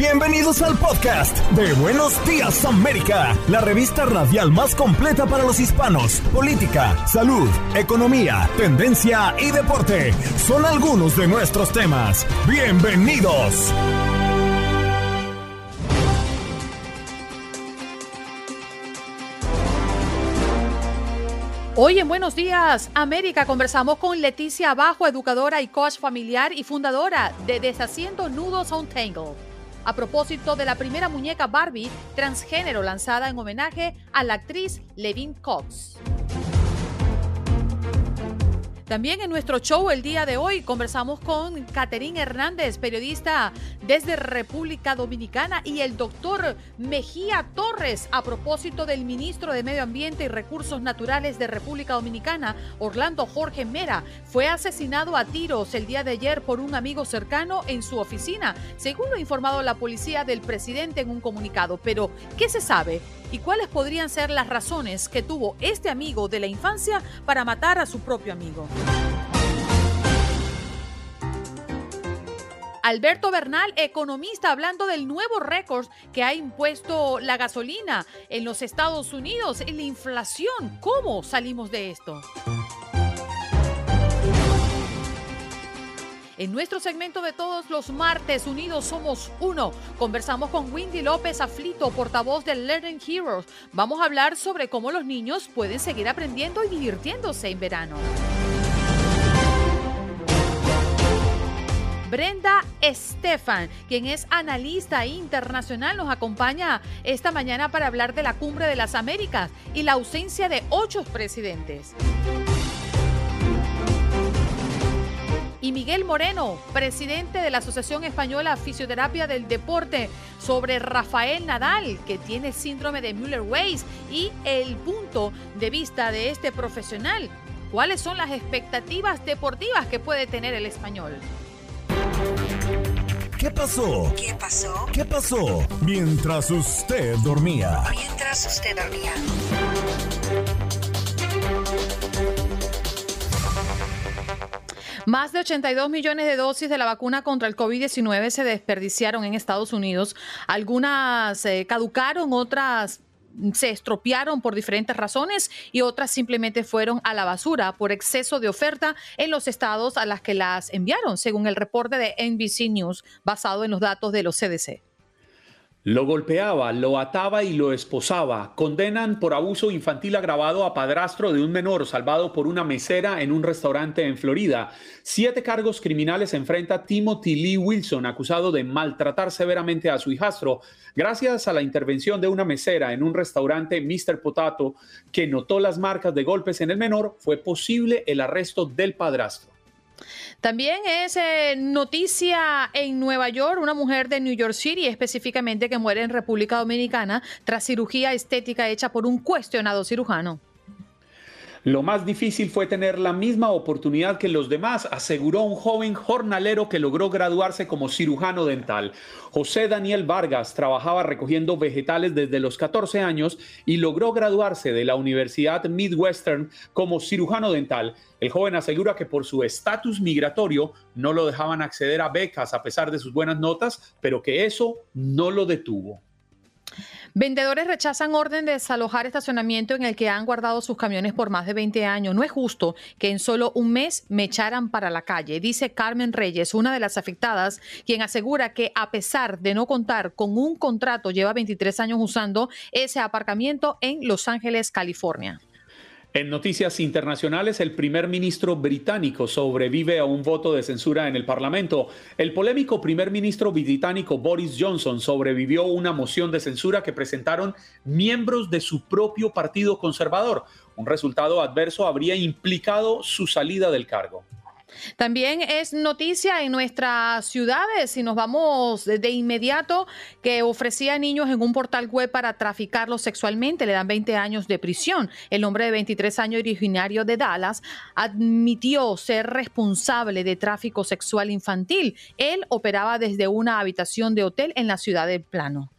Bienvenidos al podcast de Buenos Días América, la revista radial más completa para los hispanos. Política, salud, economía, tendencia y deporte son algunos de nuestros temas. Bienvenidos. Hoy en Buenos Días América conversamos con Leticia Abajo, educadora y coach familiar y fundadora de Deshaciendo Nudos Untangled. A propósito de la primera muñeca Barbie transgénero lanzada en homenaje a la actriz Levin Cox. También en nuestro show el día de hoy conversamos con Caterín Hernández, periodista desde República Dominicana, y el doctor Mejía Torres a propósito del ministro de Medio Ambiente y Recursos Naturales de República Dominicana, Orlando Jorge Mera. Fue asesinado a tiros el día de ayer por un amigo cercano en su oficina, según lo ha informado la policía del presidente en un comunicado. Pero, ¿qué se sabe? ¿Y cuáles podrían ser las razones que tuvo este amigo de la infancia para matar a su propio amigo? Alberto Bernal, economista, hablando del nuevo récord que ha impuesto la gasolina en los Estados Unidos la inflación. ¿Cómo salimos de esto? En nuestro segmento de todos los martes, Unidos Somos Uno, conversamos con Windy López Aflito, portavoz de Learning Heroes. Vamos a hablar sobre cómo los niños pueden seguir aprendiendo y divirtiéndose en verano. Brenda Estefan, quien es analista internacional, nos acompaña esta mañana para hablar de la Cumbre de las Américas y la ausencia de ocho presidentes. Y Miguel Moreno, presidente de la Asociación Española Fisioterapia del Deporte, sobre Rafael Nadal, que tiene síndrome de Müller-Weiss, y el punto de vista de este profesional. ¿Cuáles son las expectativas deportivas que puede tener el español? ¿Qué pasó? ¿Qué pasó? ¿Qué pasó? Mientras usted dormía. Mientras usted dormía. Más de 82 millones de dosis de la vacuna contra el COVID-19 se desperdiciaron en Estados Unidos. Algunas eh, caducaron, otras se estropearon por diferentes razones y otras simplemente fueron a la basura por exceso de oferta en los estados a las que las enviaron, según el reporte de NBC News basado en los datos de los CDC. Lo golpeaba, lo ataba y lo esposaba. Condenan por abuso infantil agravado a padrastro de un menor salvado por una mesera en un restaurante en Florida. Siete cargos criminales enfrenta Timothy Lee Wilson, acusado de maltratar severamente a su hijastro. Gracias a la intervención de una mesera en un restaurante Mr. Potato, que notó las marcas de golpes en el menor, fue posible el arresto del padrastro. También es eh, noticia en Nueva York, una mujer de New York City específicamente que muere en República Dominicana tras cirugía estética hecha por un cuestionado cirujano. Lo más difícil fue tener la misma oportunidad que los demás, aseguró un joven jornalero que logró graduarse como cirujano dental. José Daniel Vargas trabajaba recogiendo vegetales desde los 14 años y logró graduarse de la Universidad Midwestern como cirujano dental. El joven asegura que por su estatus migratorio no lo dejaban acceder a becas a pesar de sus buenas notas, pero que eso no lo detuvo. Vendedores rechazan orden de desalojar estacionamiento en el que han guardado sus camiones por más de 20 años. No es justo que en solo un mes me echaran para la calle, dice Carmen Reyes, una de las afectadas, quien asegura que a pesar de no contar con un contrato, lleva 23 años usando ese aparcamiento en Los Ángeles, California. En noticias internacionales, el primer ministro británico sobrevive a un voto de censura en el Parlamento. El polémico primer ministro británico Boris Johnson sobrevivió a una moción de censura que presentaron miembros de su propio partido conservador. Un resultado adverso habría implicado su salida del cargo. También es noticia en nuestras ciudades, si nos vamos de inmediato, que ofrecía niños en un portal web para traficarlos sexualmente. Le dan 20 años de prisión. El hombre de 23 años originario de Dallas admitió ser responsable de tráfico sexual infantil. Él operaba desde una habitación de hotel en la ciudad del Plano.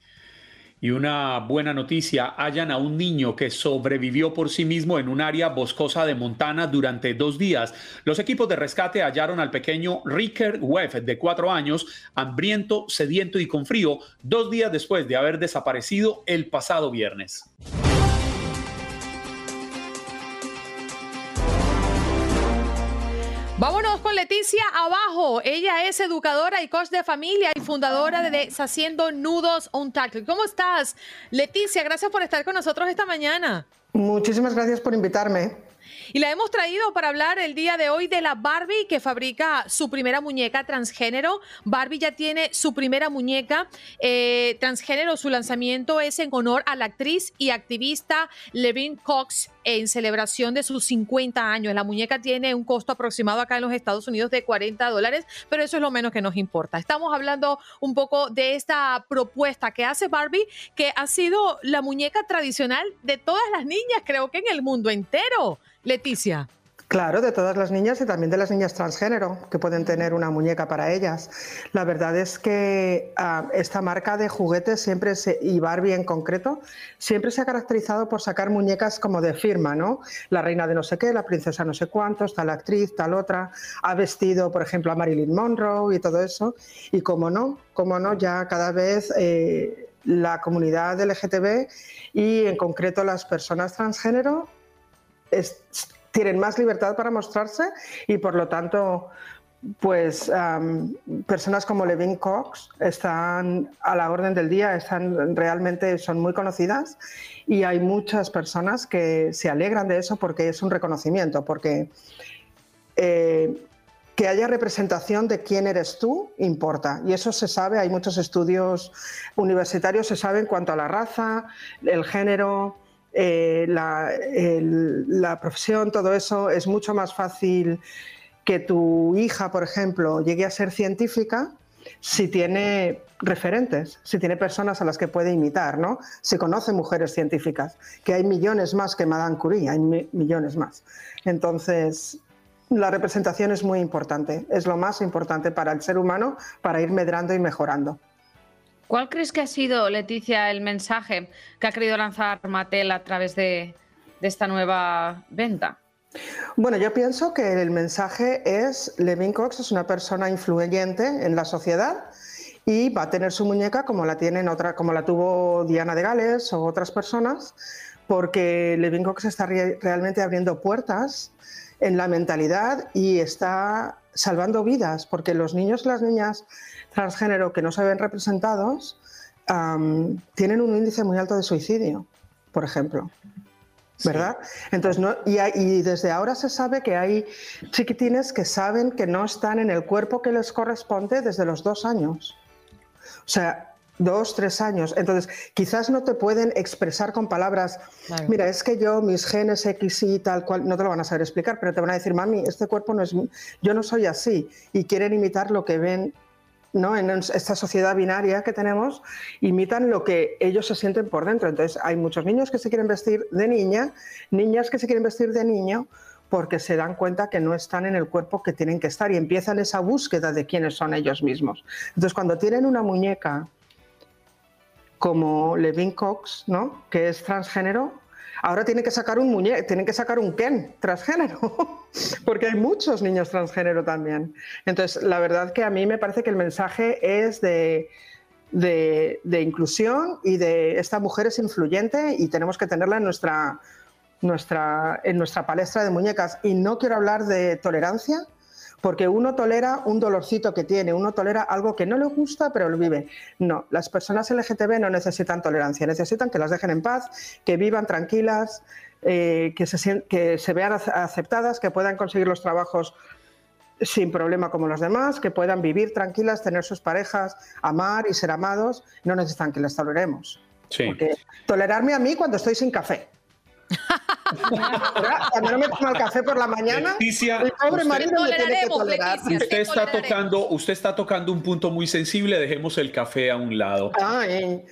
Y una buena noticia, hallan a un niño que sobrevivió por sí mismo en un área boscosa de Montana durante dos días. Los equipos de rescate hallaron al pequeño Ricker Webb, de cuatro años, hambriento, sediento y con frío, dos días después de haber desaparecido el pasado viernes. Vámonos con Leticia Abajo. Ella es educadora y coach de familia y fundadora de Deshaciendo Nudos on Tackle. ¿Cómo estás? Leticia, gracias por estar con nosotros esta mañana. Muchísimas gracias por invitarme. Y la hemos traído para hablar el día de hoy de la Barbie que fabrica su primera muñeca transgénero. Barbie ya tiene su primera muñeca eh, transgénero. Su lanzamiento es en honor a la actriz y activista Levin Cox en celebración de sus 50 años. La muñeca tiene un costo aproximado acá en los Estados Unidos de 40 dólares, pero eso es lo menos que nos importa. Estamos hablando un poco de esta propuesta que hace Barbie, que ha sido la muñeca tradicional de todas las niñas, creo que en el mundo entero. Leticia. Claro, de todas las niñas y también de las niñas transgénero que pueden tener una muñeca para ellas. La verdad es que ah, esta marca de juguetes siempre se, y Barbie en concreto siempre se ha caracterizado por sacar muñecas como de firma, ¿no? La reina de no sé qué, la princesa no sé cuántos, tal actriz, tal otra. Ha vestido, por ejemplo, a Marilyn Monroe y todo eso. Y como no, como no, ya cada vez eh, la comunidad LGTB y en concreto las personas transgénero tienen más libertad para mostrarse y por lo tanto pues personas como Levin Cox están a la orden del día, están realmente son muy conocidas y hay muchas personas que se alegran de eso porque es un reconocimiento, porque eh, que haya representación de quién eres tú importa. Y eso se sabe, hay muchos estudios universitarios se sabe en cuanto a la raza, el género, eh, la, profesión, todo eso, es mucho más fácil que tu hija, por ejemplo, llegue a ser científica si tiene referentes, si tiene personas a las que puede imitar, ¿no? Si conoce mujeres científicas, que hay millones más que Madame Curie, hay millones más. Entonces, la representación es muy importante, es lo más importante para el ser humano para ir medrando y mejorando. ¿Cuál crees que ha sido, Leticia, el mensaje que ha querido lanzar Mattel a través de, esta nueva venta? Bueno, yo pienso que el mensaje es, Levin Cox es una persona influyente en la sociedad y va a tener su muñeca como la tienen otra, como la tuvo Diana de Gales o otras personas, porque Levin Cox está realmente abriendo puertas en la mentalidad y está salvando vidas, porque los niños y las niñas transgénero que no se ven representados tienen un índice muy alto de suicidio, por ejemplo. ¿Verdad? Entonces, no, y, y, desde ahora se sabe que hay chiquitines que saben que no están en el cuerpo que les corresponde desde los dos años. O sea, dos, tres años. Entonces, quizás no te pueden expresar con palabras, mira, es que yo, mis genes X y tal cual, no te lo van a saber explicar, pero te van a decir, mami, este cuerpo no es, yo no soy así. Y quieren imitar lo que ven. ¿No? en esta sociedad binaria que tenemos, imitan lo que ellos se sienten por dentro. Entonces, hay muchos niños que se quieren vestir de niña, niñas que se quieren vestir de niño, porque se dan cuenta que no están en el cuerpo que tienen que estar y empiezan esa búsqueda de quiénes son ellos mismos. Entonces, cuando tienen una muñeca como Levin Cox, ¿no? que es transgénero, ahora tiene que sacar un muñeco, tienen que sacar un Ken transgénero, porque hay muchos niños transgénero también. Entonces, la verdad que a mí me parece que el mensaje es de, de, inclusión y de esta mujer es influyente y tenemos que tenerla en nuestra, nuestra, en nuestra palestra de muñecas. Y no quiero hablar de tolerancia, porque uno tolera un dolorcito que tiene, uno tolera algo que no le gusta, pero lo vive. No, las personas LGTB no necesitan tolerancia, necesitan que las dejen en paz, que vivan tranquilas, eh, que, se, que se vean aceptadas, que puedan conseguir los trabajos sin problema como los demás, que puedan vivir tranquilas, tener sus parejas, amar y ser amados, no necesitan que les toleremos. Porque tolerarme a mí cuando estoy sin café. No me tomo el café por la mañana, el pobre marido me tiene que tolerar. usted está tocando, usted está tocando un punto muy sensible. Dejemos el café a un lado.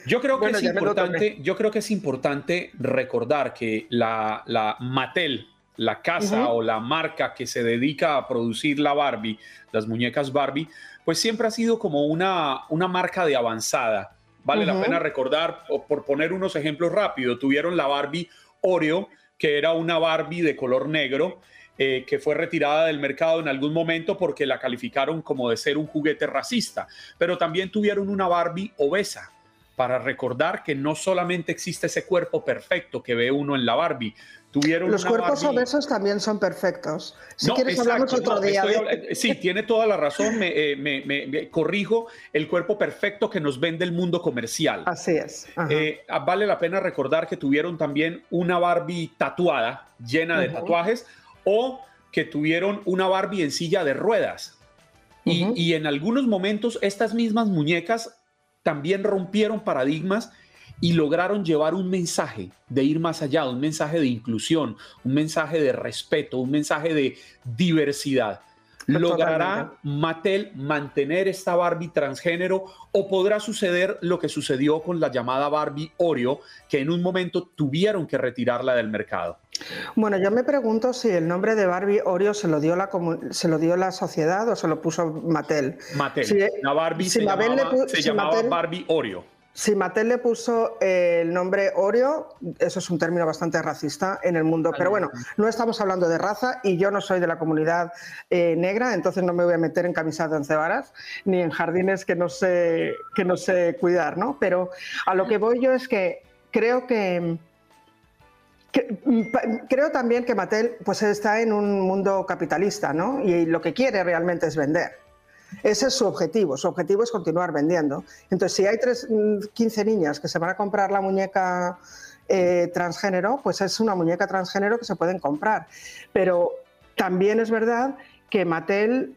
Yo creo que es importante. Yo creo que es importante recordar que la, la Mattel, la casa o la marca que se dedica a producir la Barbie, las muñecas Barbie, pues siempre ha sido como una, una marca de avanzada Vale la pena recordar, por poner unos ejemplos rápidos, tuvieron la Barbie Oreo, que era una Barbie de color negro, eh, que fue retirada del mercado en algún momento porque la calificaron como de ser un juguete racista, pero también tuvieron una Barbie obesa para recordar que no solamente existe ese cuerpo perfecto que ve uno en la Barbie, Tuvieron Los cuerpos obesos también son perfectos. Si quieres hablamos otro día. Sí, tiene toda la razón. Me, eh, corrijo el cuerpo perfecto que nos vende el mundo comercial. Así es. Eh, vale la pena recordar que tuvieron también una Barbie tatuada, llena de tatuajes, o que tuvieron una Barbie en silla de ruedas. y en algunos momentos estas mismas muñecas también rompieron paradigmas y lograron llevar un mensaje de ir más allá, un mensaje de inclusión, un mensaje de respeto, un mensaje de diversidad. ¿Logrará Mattel mantener esta Barbie transgénero o podrá suceder lo que sucedió con la llamada Barbie Oreo, que en un momento tuvieron que retirarla del mercado? Bueno, yo me pregunto si el nombre de Barbie Oreo se lo dio la, se lo dio la sociedad o se lo puso Mattel. Mattel. la Barbie se, llamaba, Barbie Oreo. Si Mattel le puso eh, el nombre Oreo, eso es un término bastante racista en el mundo. Pero bueno, no estamos hablando de raza y yo no soy de la comunidad eh, negra, entonces no me voy a meter en camisas de once varas ni en jardines que no sé, que no sé cuidar, ¿no? Pero a lo que voy yo es que creo que, creo también que Mattel pues está en un mundo capitalista, ¿no? Y lo que quiere realmente es vender. Ese es su objetivo. Su objetivo es continuar vendiendo. Entonces, si hay 15 mm, niñas que se van a comprar la muñeca eh, transgénero, pues es una muñeca transgénero que se pueden comprar. Pero también es verdad que Mattel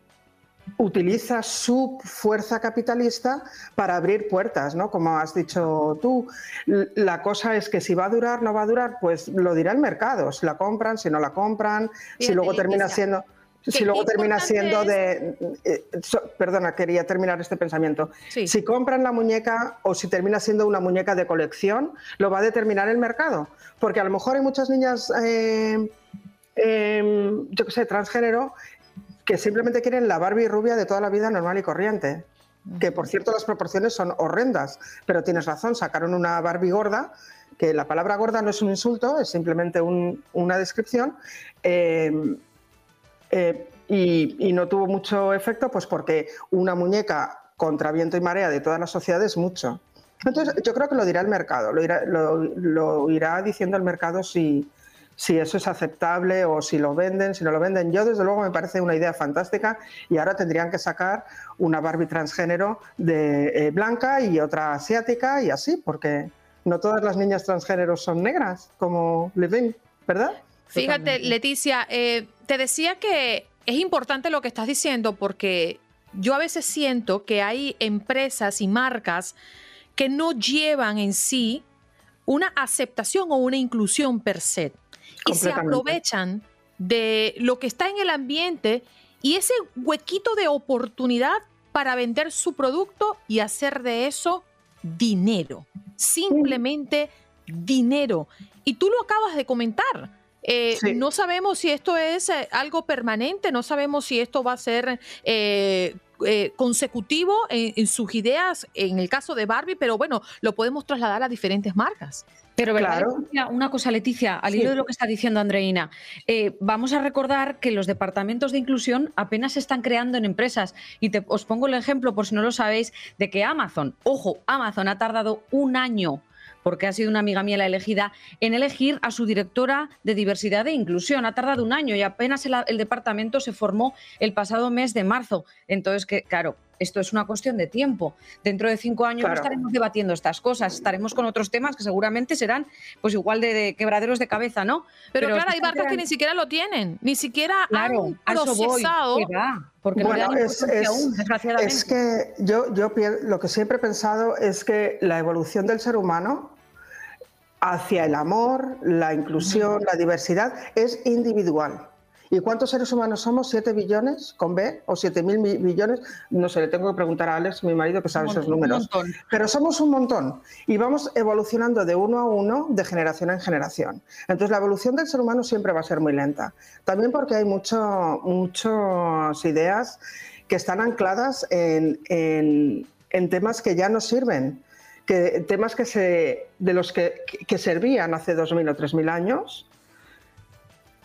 utiliza su fuerza capitalista para abrir puertas, ¿no? Como has dicho tú. La cosa es que si va a durar, no va a durar, pues lo dirá el mercado. Si la compran, si no la compran, si luego termina siendo si luego termina siendo de... Eh, perdona, quería terminar este pensamiento. Si compran la muñeca o si termina siendo una muñeca de colección, lo va a determinar el mercado. Porque a lo mejor hay muchas niñas, eh, em, yo qué sé, transgénero, que simplemente quieren la Barbie rubia de toda la vida normal y corriente. Que por cierto las proporciones son horrendas, pero tienes razón, sacaron una Barbie gorda que la palabra gorda no es un insulto, es simplemente una descripción. Eh, eh, y, no tuvo mucho efecto, pues porque una muñeca contra viento y marea de todas las sociedades, mucho. Entonces, yo creo que lo dirá el mercado, lo irá, lo, irá diciendo el mercado si, si eso es aceptable o si lo venden, si no lo venden. Yo, desde luego, me parece una idea fantástica y ahora tendrían que sacar una Barbie transgénero de eh, blanca y otra asiática y así, porque no todas las niñas transgéneros son negras, como ven, ¿verdad? Fíjate, Leticia, eh, te decía que es importante lo que estás diciendo porque yo a veces siento que hay empresas y marcas que no llevan en sí una aceptación o una inclusión per se y se aprovechan de lo que está en el ambiente y ese huequito de oportunidad para vender su producto y hacer de eso dinero, simplemente dinero. Y tú lo acabas de comentar. Eh, no sabemos si esto es eh, algo permanente, no sabemos si esto va a ser eh, consecutivo en, sus ideas, en el caso de Barbie, pero bueno, lo podemos trasladar a diferentes marcas. Pero claro. una cosa, Leticia, al hilo de lo que está diciendo Andreina, vamos a recordar que los departamentos de inclusión apenas se están creando en empresas. Y te, os pongo el ejemplo, por si no lo sabéis, de que Amazon, ojo, Amazon ha tardado un año porque ha sido una amiga mía la elegida, en elegir a su directora de diversidad e inclusión. Ha tardado un año y apenas el, departamento se formó el pasado mes de marzo. Entonces, que, claro, esto es una cuestión de tiempo. Dentro de cinco años estaremos debatiendo estas cosas, estaremos con otros temas que seguramente serán pues igual de, quebraderos de cabeza, ¿no? Pero, claro, hay barcos que ni siquiera lo tienen, ni siquiera han procesado. porque no es, aún, desgraciadamente. Es que yo, yo lo que siempre he pensado es que la evolución del ser humano hacia el amor, la inclusión, la diversidad, es individual. ¿Y cuántos seres humanos somos? ¿Siete billones con B o siete mil billones? No sé, le tengo que preguntar a Alex, mi marido, que sabe esos números. Pero somos un montón y vamos evolucionando de uno a uno, de generación en generación. Entonces, la evolución del ser humano siempre va a ser muy lenta. También porque hay mucho, muchas ideas que están ancladas en, en temas que ya no sirven que temas que se, de los que, que servían hace 2.000 o 3.000 años,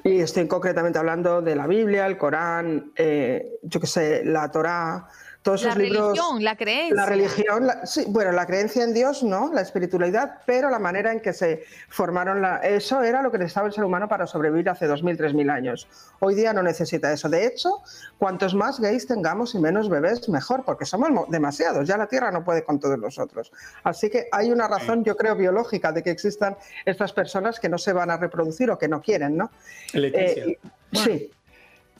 y estoy concretamente hablando de la Biblia, el Corán, eh, yo qué sé, la Torá, todos la esos libros. religión, la creencia. La religión, la- sí, bueno, la creencia en Dios no, la espiritualidad, pero la manera en que se formaron, la- eso era lo que necesitaba el ser humano para sobrevivir hace 2.000, 3.000 años. Hoy día no necesita eso. De hecho, cuantos más gays tengamos y menos bebés, mejor, porque somos mo- demasiados. Ya la Tierra no puede con todos nosotros. Así que hay una razón, yo creo, biológica de que existan estas personas que no se van a reproducir o que no quieren, ¿no? Leticia. Eh, y- sí.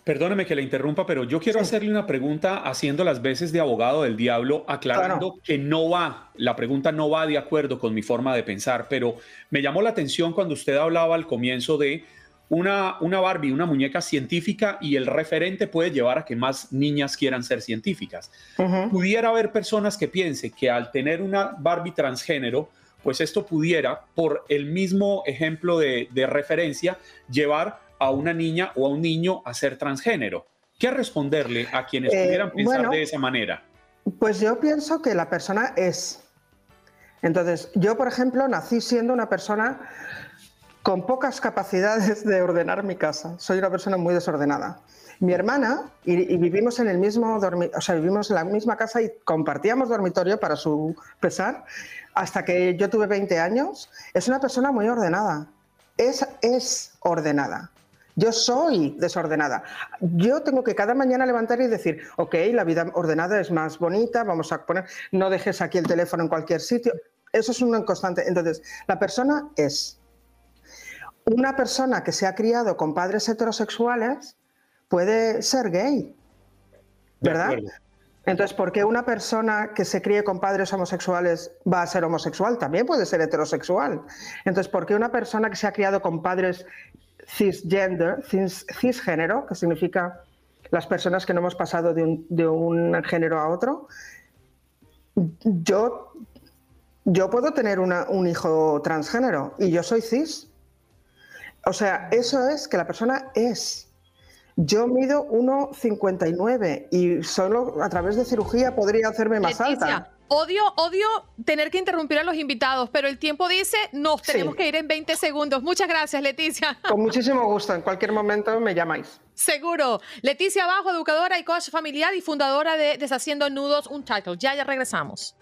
Perdóneme que le interrumpa, pero yo quiero hacerle una pregunta haciendo las veces de abogado del diablo, aclarando Claro. que no va, la pregunta no va de acuerdo con mi forma de pensar, pero me llamó la atención cuando usted hablaba al comienzo de una, una Barbie, una muñeca científica y el referente puede llevar a que más niñas quieran ser científicas. Pudiera haber personas que piensen que al tener una Barbie transgénero, pues esto pudiera, por el mismo ejemplo de, de referencia, llevar a una niña o a un niño a ser transgénero. ¿Qué responderle a quienes Eh, pudieran pensar bueno. de esa manera? Pues yo pienso que la persona es. Entonces, yo, por ejemplo, nací siendo una persona con pocas capacidades de ordenar mi casa. Soy una persona muy desordenada. Mi hermana, y, y vivimos en el mismo dormi- o sea, vivimos en la misma casa y compartíamos dormitorio para su pesar, hasta que yo tuve 20 años, es una persona muy ordenada. Es, es ordenada. Yo soy desordenada. Yo tengo que cada mañana levantar y decir, ok, la vida ordenada es más bonita, vamos a poner, no dejes aquí el teléfono en cualquier sitio. Eso es una constante. Entonces, la persona es. Una persona que se ha criado con padres heterosexuales puede ser gay, ¿verdad? Entonces, ¿por qué una persona que se críe con padres homosexuales va a ser homosexual? También puede ser heterosexual. Entonces, ¿por qué una persona que se ha criado con padres cisgender, cis- cisgénero, que significa las personas que no hemos pasado de un, de un género a otro, yo, yo puedo tener una- un hijo transgénero y yo soy cis. O sea, eso es que la persona es. Yo mido 1,59 y solo a través de cirugía podría hacerme más Leticia, alta. Odio, odio tener que interrumpir a los invitados, pero el tiempo dice nos Sí. tenemos que ir en 20 segundos. Muchas gracias, Leticia. Con muchísimo gusto, en cualquier momento me llamáis. Seguro. Leticia Bajo, educadora y coach familiar y fundadora de Deshaciendo Nudos, un title. Ya, ya regresamos.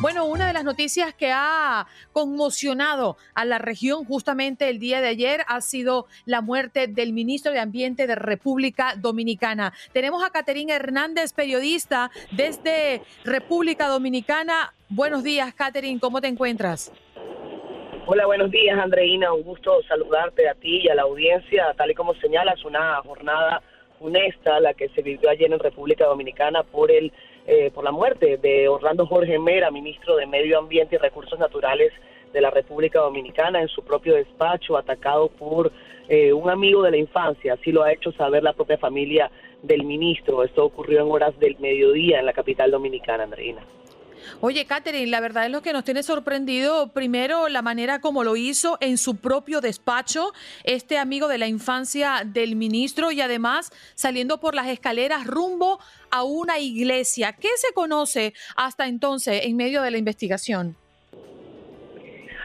Bueno, una de las noticias que ha conmocionado a la región justamente el día de ayer ha sido la muerte del ministro de Ambiente de República Dominicana. Tenemos a Caterina Hernández, periodista desde República Dominicana. Buenos días, Caterine, ¿cómo te encuentras? Hola, buenos días, Andreina. Un gusto saludarte a ti y a la audiencia. Tal y como señalas, una jornada funesta la que se vivió ayer en República Dominicana por el eh, por la muerte de Orlando Jorge Mera, ministro de Medio Ambiente y Recursos Naturales de la República Dominicana, en su propio despacho, atacado por eh, un amigo de la infancia. Así lo ha hecho saber la propia familia del ministro. Esto ocurrió en horas del mediodía en la capital dominicana, Andreina. Oye, Catherine, la verdad es lo que nos tiene sorprendido, primero, la manera como lo hizo en su propio despacho, este amigo de la infancia del ministro, y además saliendo por las escaleras rumbo a una iglesia. ¿Qué se conoce hasta entonces en medio de la investigación?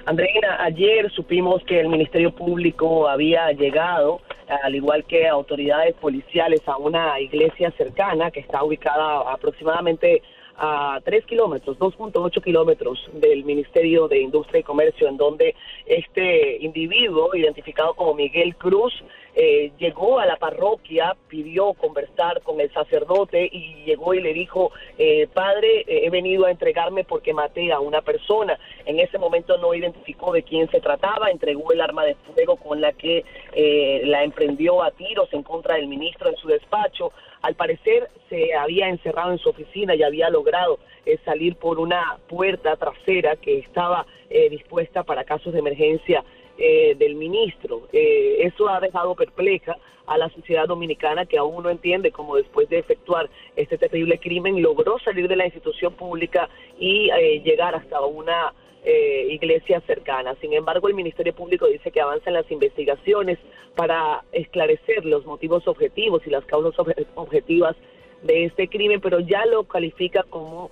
Andreina, ayer supimos que el Ministerio Público había llegado, al igual que autoridades policiales, a una iglesia cercana que está ubicada aproximadamente a 3 kilómetros, 2.8 kilómetros del Ministerio de Industria y Comercio, en donde este individuo, identificado como Miguel Cruz, eh, llegó a la parroquia, pidió conversar con el sacerdote y llegó y le dijo, eh, padre, eh, he venido a entregarme porque maté a una persona. En ese momento no identificó de quién se trataba, entregó el arma de fuego con la que eh, la emprendió a tiros en contra del ministro en su despacho. Al parecer se había encerrado en su oficina y había logrado eh, salir por una puerta trasera que estaba dispuesta para casos de emergencia eh, del ministro. Eh, eso ha dejado perpleja a la sociedad dominicana que aún no entiende cómo después de efectuar este terrible crimen logró salir de la institución pública y eh, llegar hasta una eh, iglesia cercana. Sin embargo, el Ministerio Público dice que avanzan las investigaciones para esclarecer los motivos objetivos y las causas obje- objetivas de este crimen, pero ya lo califica como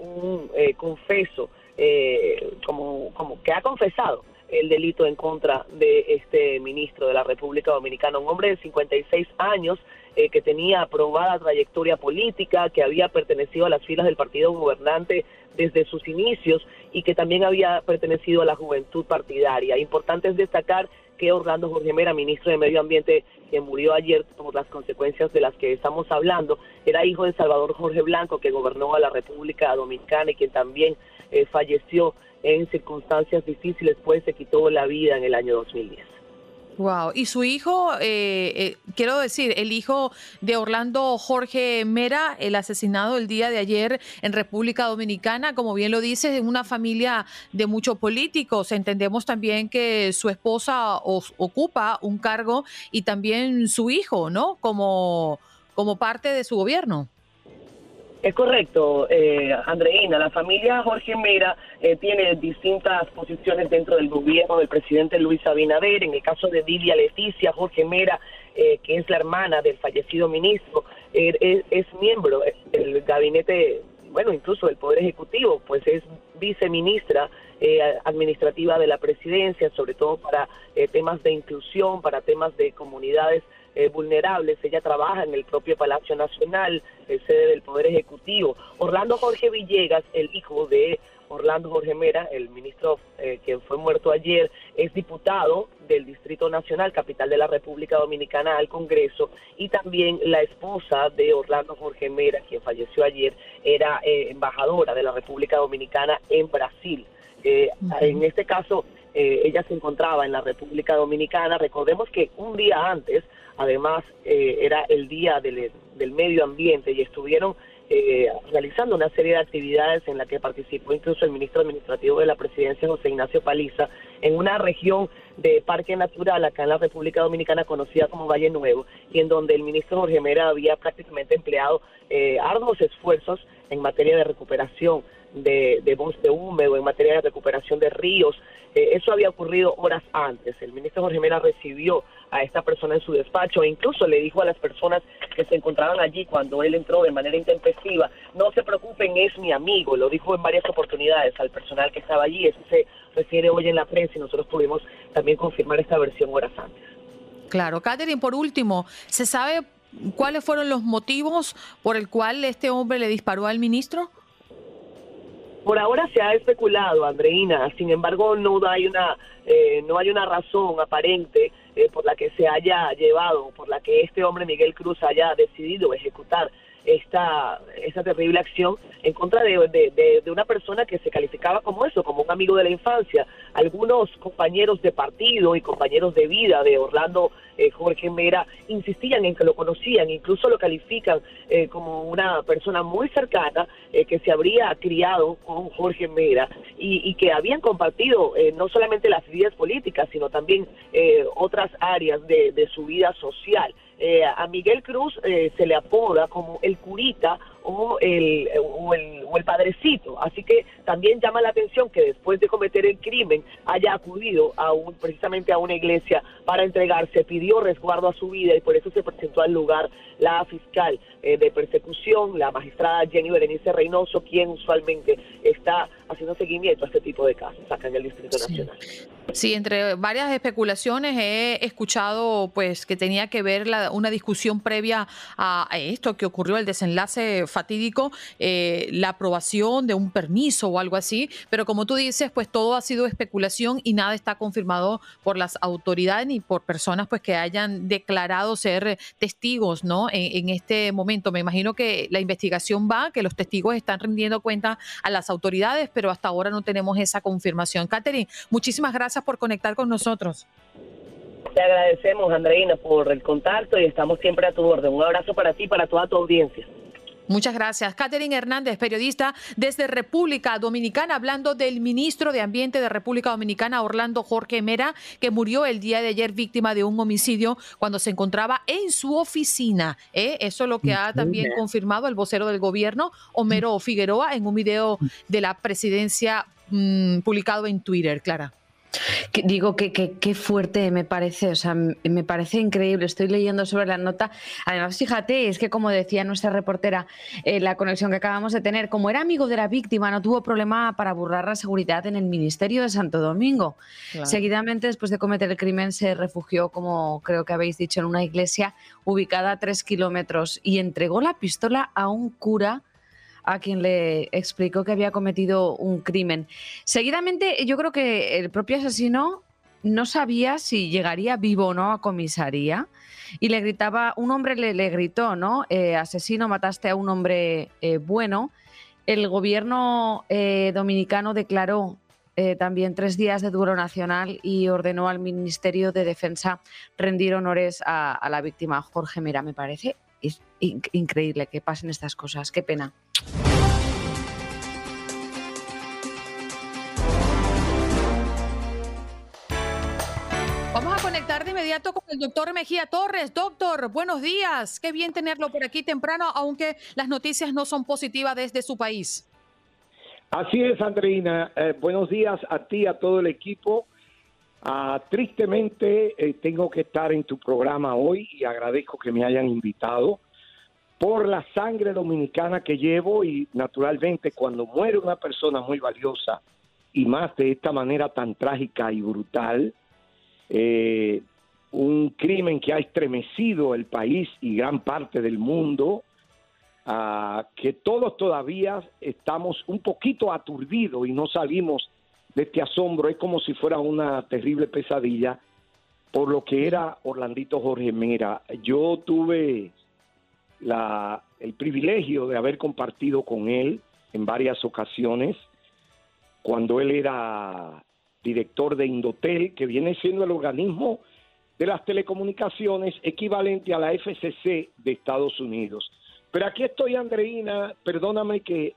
un confeso, como, como que ha confesado el delito en contra de este ministro de la República Dominicana, un hombre de 56 años eh, que tenía aprobada trayectoria política, que había pertenecido a las filas del partido gobernante desde sus inicios y que también había pertenecido a la juventud partidaria. Importante es destacar que Orlando Jorge Mera, ministro de Medio Ambiente, que murió ayer por las consecuencias de las que estamos hablando, era hijo de Salvador Jorge Blanco, que gobernó a la República Dominicana y quien también eh, falleció en circunstancias difíciles, pues se quitó la vida en el año 2010. Wow, y su hijo, eh, eh, quiero decir, el hijo de Orlando Jorge Mera, el asesinado el día de ayer en República Dominicana, como bien lo dice, en una familia de muchos políticos. Entendemos también que su esposa ocupa un cargo y también su hijo, ¿no? Como, como parte de su gobierno. Es correcto, eh, Andreina. La familia Jorge Mera eh, tiene distintas posiciones dentro del gobierno del presidente Luis Abinader. En el caso de Lidia Leticia Jorge Mera, eh, que es la hermana del fallecido ministro, er, es, miembro del gabinete, bueno, incluso del Poder Ejecutivo, pues es viceministra administrativa de la presidencia, sobre todo para temas de inclusión, para temas de comunidades eh, vulnerables. Ella trabaja en el propio Palacio Nacional, sede del Poder Ejecutivo. Orlando Jorge Villegas, el hijo de Orlando Jorge Mera, el ministro eh, que fue muerto ayer, es diputado del Distrito Nacional, capital de la República Dominicana, al Congreso, y también la esposa de Orlando Jorge Mera, quien falleció ayer, era eh, embajadora de la República Dominicana en Brasil. En este caso, ella se encontraba en la República Dominicana. Recordemos que un día antes además eh, era el Día del, Medio Ambiente y estuvieron eh, realizando una serie de actividades en la que participó incluso el ministro administrativo de la presidencia, José Ignacio Paliza, en una región de parque natural acá en la República Dominicana conocida como Valle Nuevo y en donde el ministro Jorge Mera había prácticamente empleado eh, arduos esfuerzos en materia de recuperación de, de bosque húmedo, en materia de recuperación de ríos. eso había ocurrido horas antes. El ministro Jorge Mera recibió a esta persona en su despacho e incluso le dijo a las personas que se encontraban allí cuando él entró de manera intempestiva, no se preocupen, es mi amigo, lo dijo en varias oportunidades al personal que estaba allí, eso se refiere hoy en la prensa y nosotros pudimos también confirmar esta versión horas antes. Claro, Catherine, por último, ¿se sabe cuáles fueron los motivos por el cual este hombre le disparó al ministro? Por ahora se ha especulado, Andreina. Sin embargo, no hay una eh, no hay una razón aparente eh, por la que se haya llevado, por la que este hombre Miguel Cruz haya decidido ejecutar esta, terrible acción en contra de, una persona que se calificaba como eso, como un amigo de la infancia. Algunos compañeros de partido y compañeros de vida de Orlando eh, Jorge Mera insistían en que lo conocían, incluso lo califican eh, como una persona muy cercana eh, que se habría criado con Jorge Mera y, que habían compartido no solamente las vidas políticas, sino también otras áreas de su vida social. Eh, a Miguel Cruz eh, se le apoda como el curita o el, o el, o el, padrecito. Así que también llama la atención que después de cometer el crimen haya acudido a un, precisamente a una iglesia para entregarse, pidió resguardo a su vida y por eso se presentó al lugar la fiscal eh, de persecución, la magistrada Jenny Berenice Reynoso, quien usualmente está haciendo seguimiento a este tipo de casos acá en el Distrito Nacional. Sí, entre varias especulaciones he escuchado pues que tenía que ver una discusión previa a, esto que ocurrió, el desenlace fatídico, eh, la aprobación de un permiso o algo así, pero como tú dices, pues todo ha sido especulación y nada está confirmado por las autoridades ni por personas pues que hayan declarado ser testigos, ¿no? En, este momento. Me imagino que la investigación va, que los testigos están rindiendo cuenta a las autoridades, pero hasta ahora no tenemos esa confirmación. Catherine, muchísimas gracias por conectar con nosotros. Te agradecemos, Andreina, por el contacto y estamos siempre a tu orden. Un abrazo para ti y para toda tu audiencia. Muchas gracias. Catherine Hernández, periodista desde República Dominicana, hablando del ministro de Ambiente de República Dominicana, Orlando Jorge Mera, que murió el día de ayer víctima de un homicidio cuando se encontraba en su oficina. ¿eh? Eso es lo que ha también confirmado el vocero del gobierno, Homero Figueroa, en un video de la presidencia mm, publicado en Twitter, Clara. Digo que, qué fuerte me parece, o sea, me parece increíble. Estoy leyendo sobre la nota. Además, fíjate, es que como decía nuestra reportera, eh, la conexión que acabamos de tener, como era amigo de la víctima, no tuvo problema para burlar la seguridad en el Ministerio de Santo Domingo. Seguidamente, después de cometer el crimen, se refugió, como creo que habéis dicho, en una iglesia ubicada a tres kilómetros y entregó la pistola a un cura a quien le explicó que había cometido un crimen. Seguidamente, yo creo que el propio asesino no sabía si llegaría vivo o no a comisaría y le gritaba, un hombre le, gritó, ¿no? Eh, asesino, mataste a un hombre eh, bueno. El gobierno eh, dominicano declaró también tres días de duelo nacional y ordenó al Ministerio de Defensa rendir honores a, a la víctima. Jorge, mira, me parece es increíble que pasen estas cosas. Qué pena. Vamos a conectar de inmediato con el doctor Mejía Torres. Doctor, buenos días. Qué bien tenerlo por aquí temprano, aunque las noticias no son positivas desde su país. Así es, Andreina. Eh, buenos días a ti, a todo el equipo. Ah, tristemente eh, tengo que estar en tu programa hoy y agradezco que me hayan invitado por la sangre dominicana que llevo y naturalmente cuando muere una persona muy valiosa y más de esta manera tan trágica y brutal, eh, un crimen que ha estremecido el país y gran parte del mundo, ah, que todos todavía estamos un poquito aturdidos y no salimos de este asombro, es como si fuera una terrible pesadilla por lo que era Orlandito Jorge Mera. Yo tuve la, el privilegio de haber compartido con él en varias ocasiones cuando él era director de Indotel, que viene siendo el organismo de las telecomunicaciones equivalente a la FCC de Estados Unidos. Pero aquí estoy, Andreina, perdóname que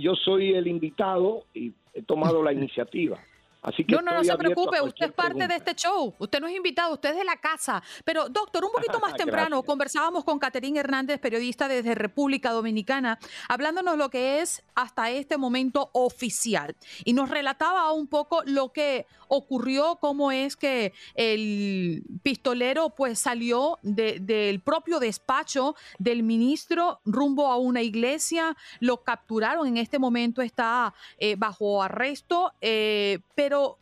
yo soy el invitado y he tomado la iniciativa no, no, no se preocupe, usted es parte de este show, usted no es invitado, usted es de la casa. Pero doctor, un poquito más temprano conversábamos con Caterín Hernández, periodista desde República Dominicana, hablándonos lo que es hasta este momento oficial. Y nos relataba un poco lo que ocurrió, cómo es que el pistolero pues salió del propio despacho del ministro rumbo a una iglesia, lo capturaron, en este momento está eh, bajo arresto, eh, pero pero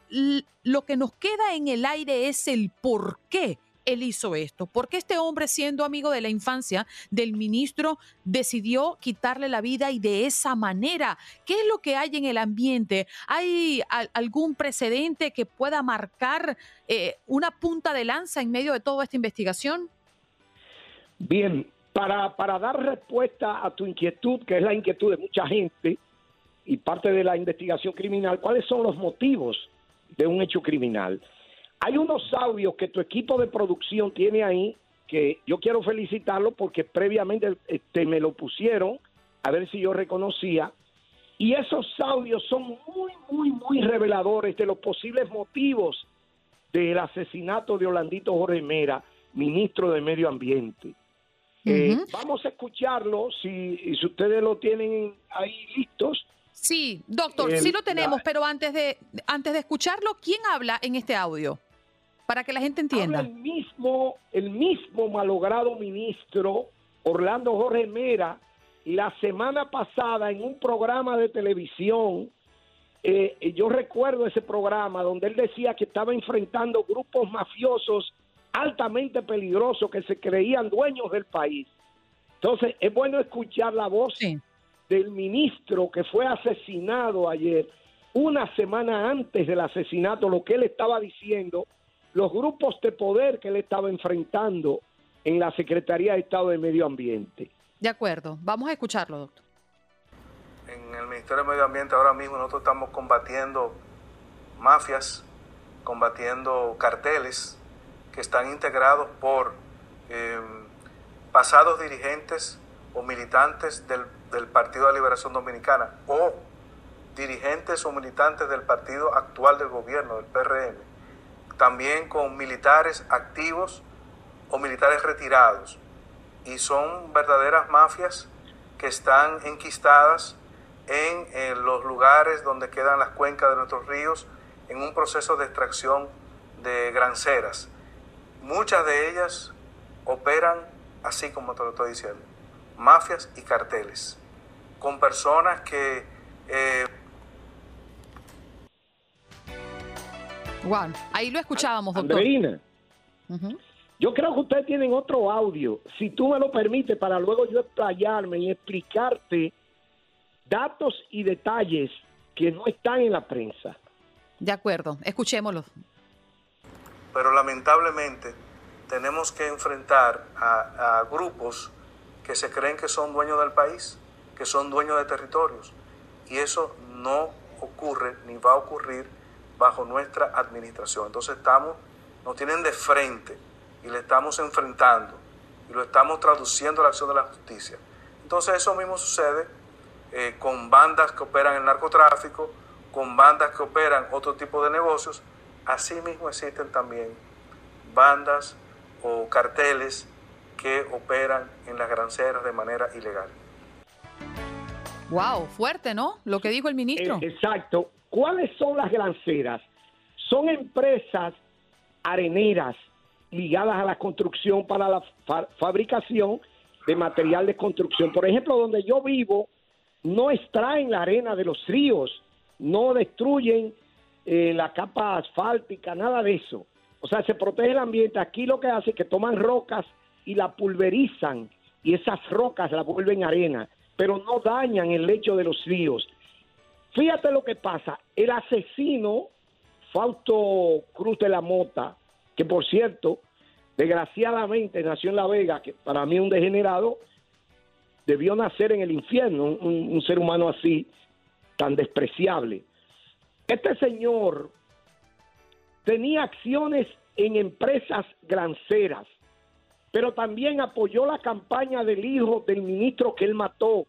lo que nos queda en el aire es el por qué él hizo esto? ¿Por qué este hombre, siendo amigo de la infancia del ministro, decidió quitarle la vida y de esa manera? ¿Qué es lo que hay en el ambiente? ¿Hay algún precedente que pueda marcar eh, una punta de lanza en medio de toda esta investigación? Bien, para, para dar respuesta a tu inquietud, que es la inquietud de mucha gente, y parte de la investigación criminal, cuáles son los motivos de un hecho criminal. Hay unos audios que tu equipo de producción tiene ahí que yo quiero felicitarlo porque previamente este, me lo pusieron a ver si yo reconocía. Y esos audios son muy, muy, muy reveladores de los posibles motivos del asesinato de Orlandito Jorge Mera, ministro de Medio Ambiente. Eh, vamos a escucharlo, si, si ustedes lo tienen ahí listos, Sí, doctor, sí lo tenemos, pero antes de, antes de escucharlo, ¿quién habla en este audio? Para que la gente entienda. el mismo, el mismo malogrado ministro Orlando Jorge Mera la semana pasada en un programa de televisión. Eh, yo recuerdo ese programa donde él decía que estaba enfrentando grupos mafiosos altamente peligrosos que se creían dueños del país. Entonces, es bueno escuchar la voz sí del ministro que fue asesinado ayer, una semana antes del asesinato, lo que él estaba diciendo, los grupos de poder que él estaba enfrentando en la Secretaría de Estado de Medio Ambiente. De acuerdo, vamos a escucharlo, doctor. En el Ministerio de Medio Ambiente ahora mismo nosotros estamos combatiendo mafias, combatiendo carteles que están integrados por eh, pasados dirigentes o militantes del del Partido de Liberación Dominicana o dirigentes o militantes del partido actual del gobierno, del PRM, también con militares activos o militares retirados. Y son verdaderas mafias que están enquistadas en, los lugares donde quedan las cuencas de nuestros ríos en un proceso de extracción de granceras. Muchas de ellas operan así como te lo estoy diciendo, mafias y carteles, con personas que... Eh... Wow, ahí lo escuchábamos, doctor. Andreina, yo creo que ustedes tienen otro audio. Si tú me lo permites, para luego yo explayarme y explicarte datos y detalles que no están en la prensa. De acuerdo, escuchémoslo. Pero lamentablemente tenemos que enfrentar a, a, grupos que se creen que son dueños del país, que son dueños de territorios. Y eso no ocurre ni va a ocurrir bajo nuestra administración. Entonces estamos, nos tienen de frente y le estamos enfrentando y lo estamos traduciendo a la acción de la justicia. Entonces eso mismo sucede eh, con bandas que operan el narcotráfico, con bandas que operan otro tipo de negocios. Asimismo existen también bandas o carteles que operan en las granceras de manera ilegal. Wow, fuerte, ¿no? Lo que dijo el ministro. Eh, exacto. ¿Cuáles son las granceras? Son empresas areneras ligadas a la construcción para la fabricación de material de construcción. Por ejemplo, donde yo vivo, no extraen la arena de los ríos, no destruyen eh, la capa asfáltica, nada de eso. O sea, se protege el ambiente. Aquí lo que hace es que toman rocas y la pulverizan y esas rocas la vuelven arena, pero no dañan el lecho de los ríos. Fíjate lo que pasa. El asesino, Fausto Cruz de la Mota, que por cierto, desgraciadamente nació en La Vega, que para mí es un degenerado, debió nacer en el infierno, un, ser humano así, tan despreciable. Este señor tenía acciones en empresas granceras, pero también apoyó la campaña del hijo del ministro que él mató.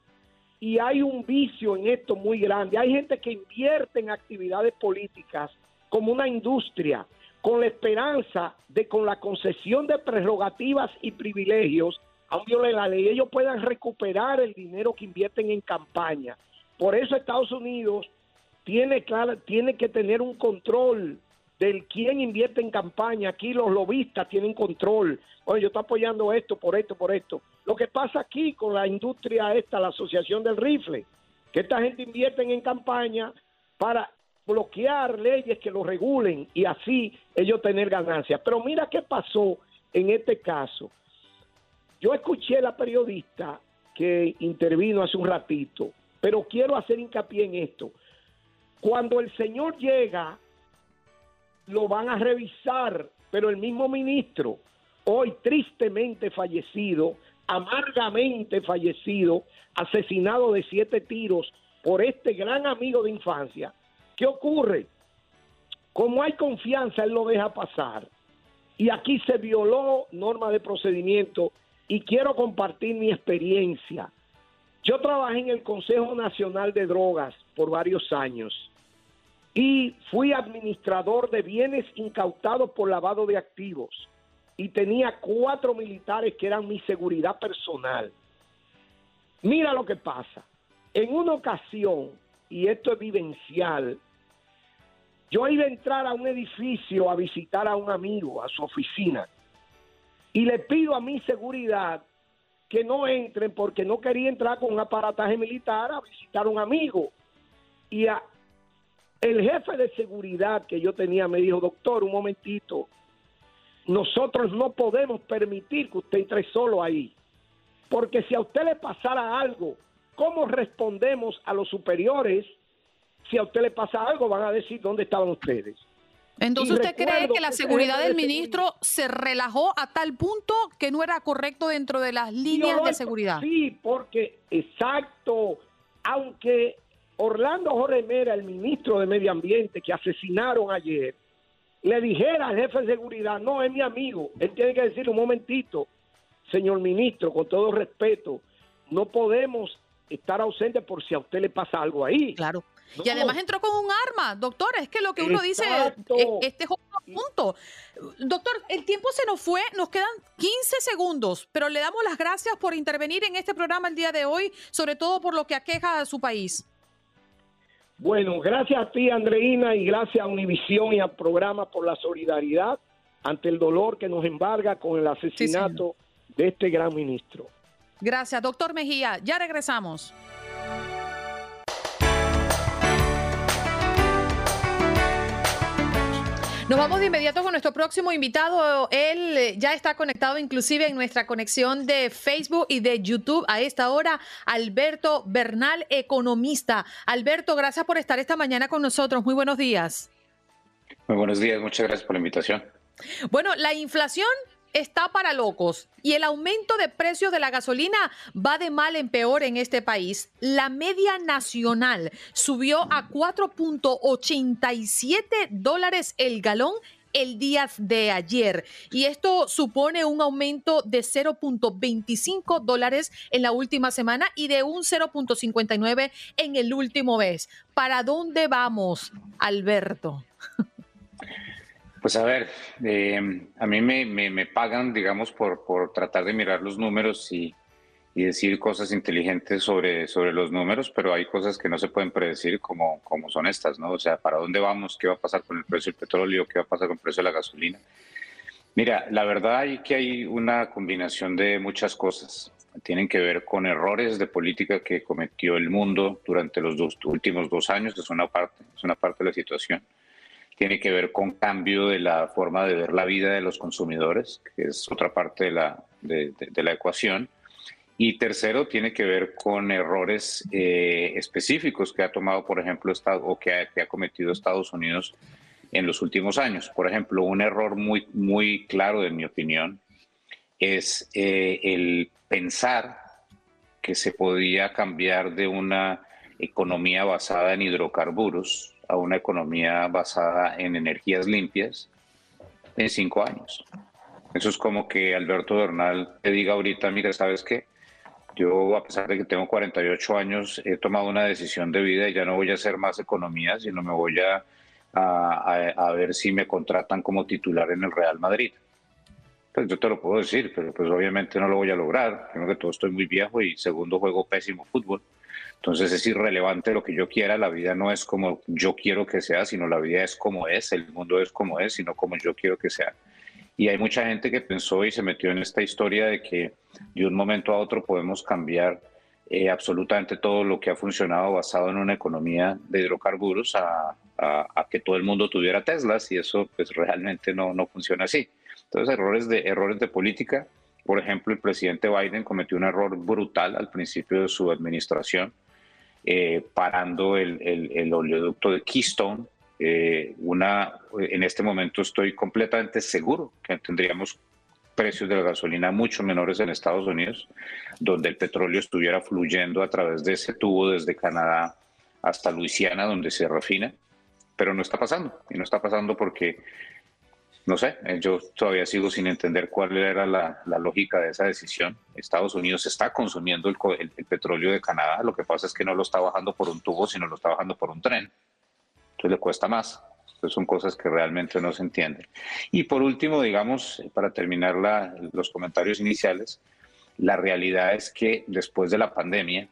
Y hay un vicio en esto muy grande. Hay gente que invierte en actividades políticas como una industria, con la esperanza de con la concesión de prerrogativas y privilegios aún viole la ley, ellos puedan recuperar el dinero que invierten en campaña. Por eso Estados Unidos tiene, tiene que tener un control del quién invierte en campaña. Aquí los lobistas tienen control. Oye, yo estoy apoyando esto, por esto, por esto. Lo que pasa aquí con la industria esta, la asociación del rifle, que esta gente invierte en campaña para bloquear leyes que lo regulen y así ellos tener ganancias. Pero mira qué pasó en este caso. Yo escuché la periodista que intervino hace un ratito, pero quiero hacer hincapié en esto. Cuando el señor llega, lo van a revisar, pero el mismo ministro, hoy tristemente fallecido, amargamente fallecido, asesinado de siete tiros por este gran amigo de infancia, ¿qué ocurre? Como hay confianza, él lo deja pasar. Y aquí se violó norma de procedimiento y quiero compartir mi experiencia. Yo trabajé en el Consejo Nacional de Drogas por varios años y fui administrador de bienes incautados por lavado de activos y tenía cuatro militares que eran mi seguridad personal. Mira lo que pasa. En una ocasión, y esto es vivencial, yo iba a entrar a un edificio a visitar a un amigo, a su oficina y le pido a mi seguridad que no entren porque no quería entrar con un aparataje militar a visitar a un amigo. Y el jefe de seguridad que yo tenía me dijo, doctor, un momentito, nosotros no podemos permitir que usted entre solo ahí, porque si a usted le pasara algo, ¿cómo respondemos a los superiores? Si a usted le pasa algo, van a decir dónde estaban ustedes. Entonces, ¿usted cree que la seguridad del ministro se relajó a tal punto que no era correcto dentro de las líneas de seguridad? Sí, porque exacto, aunque Orlando Jorge Mera, el ministro de Medio Ambiente que asesinaron ayer, le dijera al jefe de seguridad, no, es mi amigo, él tiene que decir un momentito, señor ministro, con todo respeto, no podemos estar ausentes por si a usted le pasa algo ahí. Claro. Y además entró con un arma, doctor, es que lo que uno dice, este es punto. Doctor, el tiempo se nos fue, nos quedan 15 segundos, pero le damos las gracias por intervenir en este programa el día de hoy, sobre todo por lo que aqueja a su país. Bueno, gracias a ti, Andreina, y gracias a Univisión y al programa por la solidaridad ante el dolor que nos embarga con el asesinato de este gran ministro. Gracias, doctor Mejía. Ya regresamos. Nos vamos de inmediato con nuestro próximo invitado. Él eh, ya está conectado inclusive en nuestra conexión de Facebook y de YouTube a esta hora, Alberto Bernal, economista. Alberto, gracias por estar esta mañana con nosotros. Muy buenos días. Muy buenos días, muchas gracias por la invitación. Bueno, la inflación está para locos y el aumento de precios de la gasolina va de mal en peor en este país. La media nacional subió a 4.87 dólares el galón el día de ayer. Y esto supone un aumento de 0.25 dólares en la última semana y de un 0.59 en el último mes. ¿Para dónde vamos, Alberto? Pues a ver, eh, a mí me, pagan, digamos, por, por tratar de mirar los números y, decir cosas inteligentes sobre, sobre los números, pero hay cosas que no se pueden predecir como, como son estas, ¿no? O sea, ¿para dónde vamos? ¿Qué va a pasar con el precio del petróleo? ¿Qué va a pasar con el precio de la gasolina? Mira, la verdad es que hay una combinación de muchas cosas. Tienen que ver con errores de política que cometió el mundo durante los dos, últimos dos años, es una parte, es una parte de la situación tiene que ver con cambio de la forma de ver la vida de los consumidores, que es otra parte de la, de, la ecuación. Y tercero, tiene que ver con errores eh, específicos que ha tomado, por ejemplo, o que ha, que ha, cometido Estados Unidos en los últimos años. Por ejemplo, un error muy, muy claro, en mi opinión, es eh, el pensar que se podía cambiar de una economía basada en hidrocarburos a una economía basada en energías limpias en cinco años. Eso es como que Alberto Bernal te diga ahorita, mira, ¿sabes qué? Yo, a pesar de que tengo 48 años, he tomado una decisión de vida y ya no voy a hacer más economía, sino me voy a, a, ver si me contratan como titular en el Real Madrid. Pues yo te lo puedo decir, pero pues obviamente no lo voy a lograr. Primero que todo estoy muy viejo y segundo juego pésimo fútbol. Entonces es irrelevante lo que yo quiera, la vida no es como yo quiero que sea, sino la vida es como es, el mundo es como es, sino como yo quiero que sea. Y hay mucha gente que pensó y se metió en esta historia de que de un momento a otro podemos cambiar eh, absolutamente todo lo que ha funcionado basado en una economía de hidrocarburos a, que todo el mundo tuviera Teslas y eso pues realmente no, no funciona así. Entonces errores de, errores de política, por ejemplo, el presidente Biden cometió un error brutal al principio de su administración eh, parando el, el, oleoducto de Keystone. Eh, una, en este momento estoy completamente seguro que tendríamos precios de la gasolina mucho menores en Estados Unidos, donde el petróleo estuviera fluyendo a través de ese tubo desde Canadá hasta Luisiana, donde se refina, pero no está pasando. Y no está pasando porque no sé, eh, yo todavía sigo sin entender cuál era la, lógica de esa decisión. Estados Unidos está consumiendo el, petróleo de Canadá, lo que pasa es que no lo está bajando por un tubo, sino lo está bajando por un tren. Entonces le cuesta más. Entonces son cosas que realmente no se entienden. Y por último, digamos, para terminar los comentarios iniciales, la realidad es que después de la pandemia,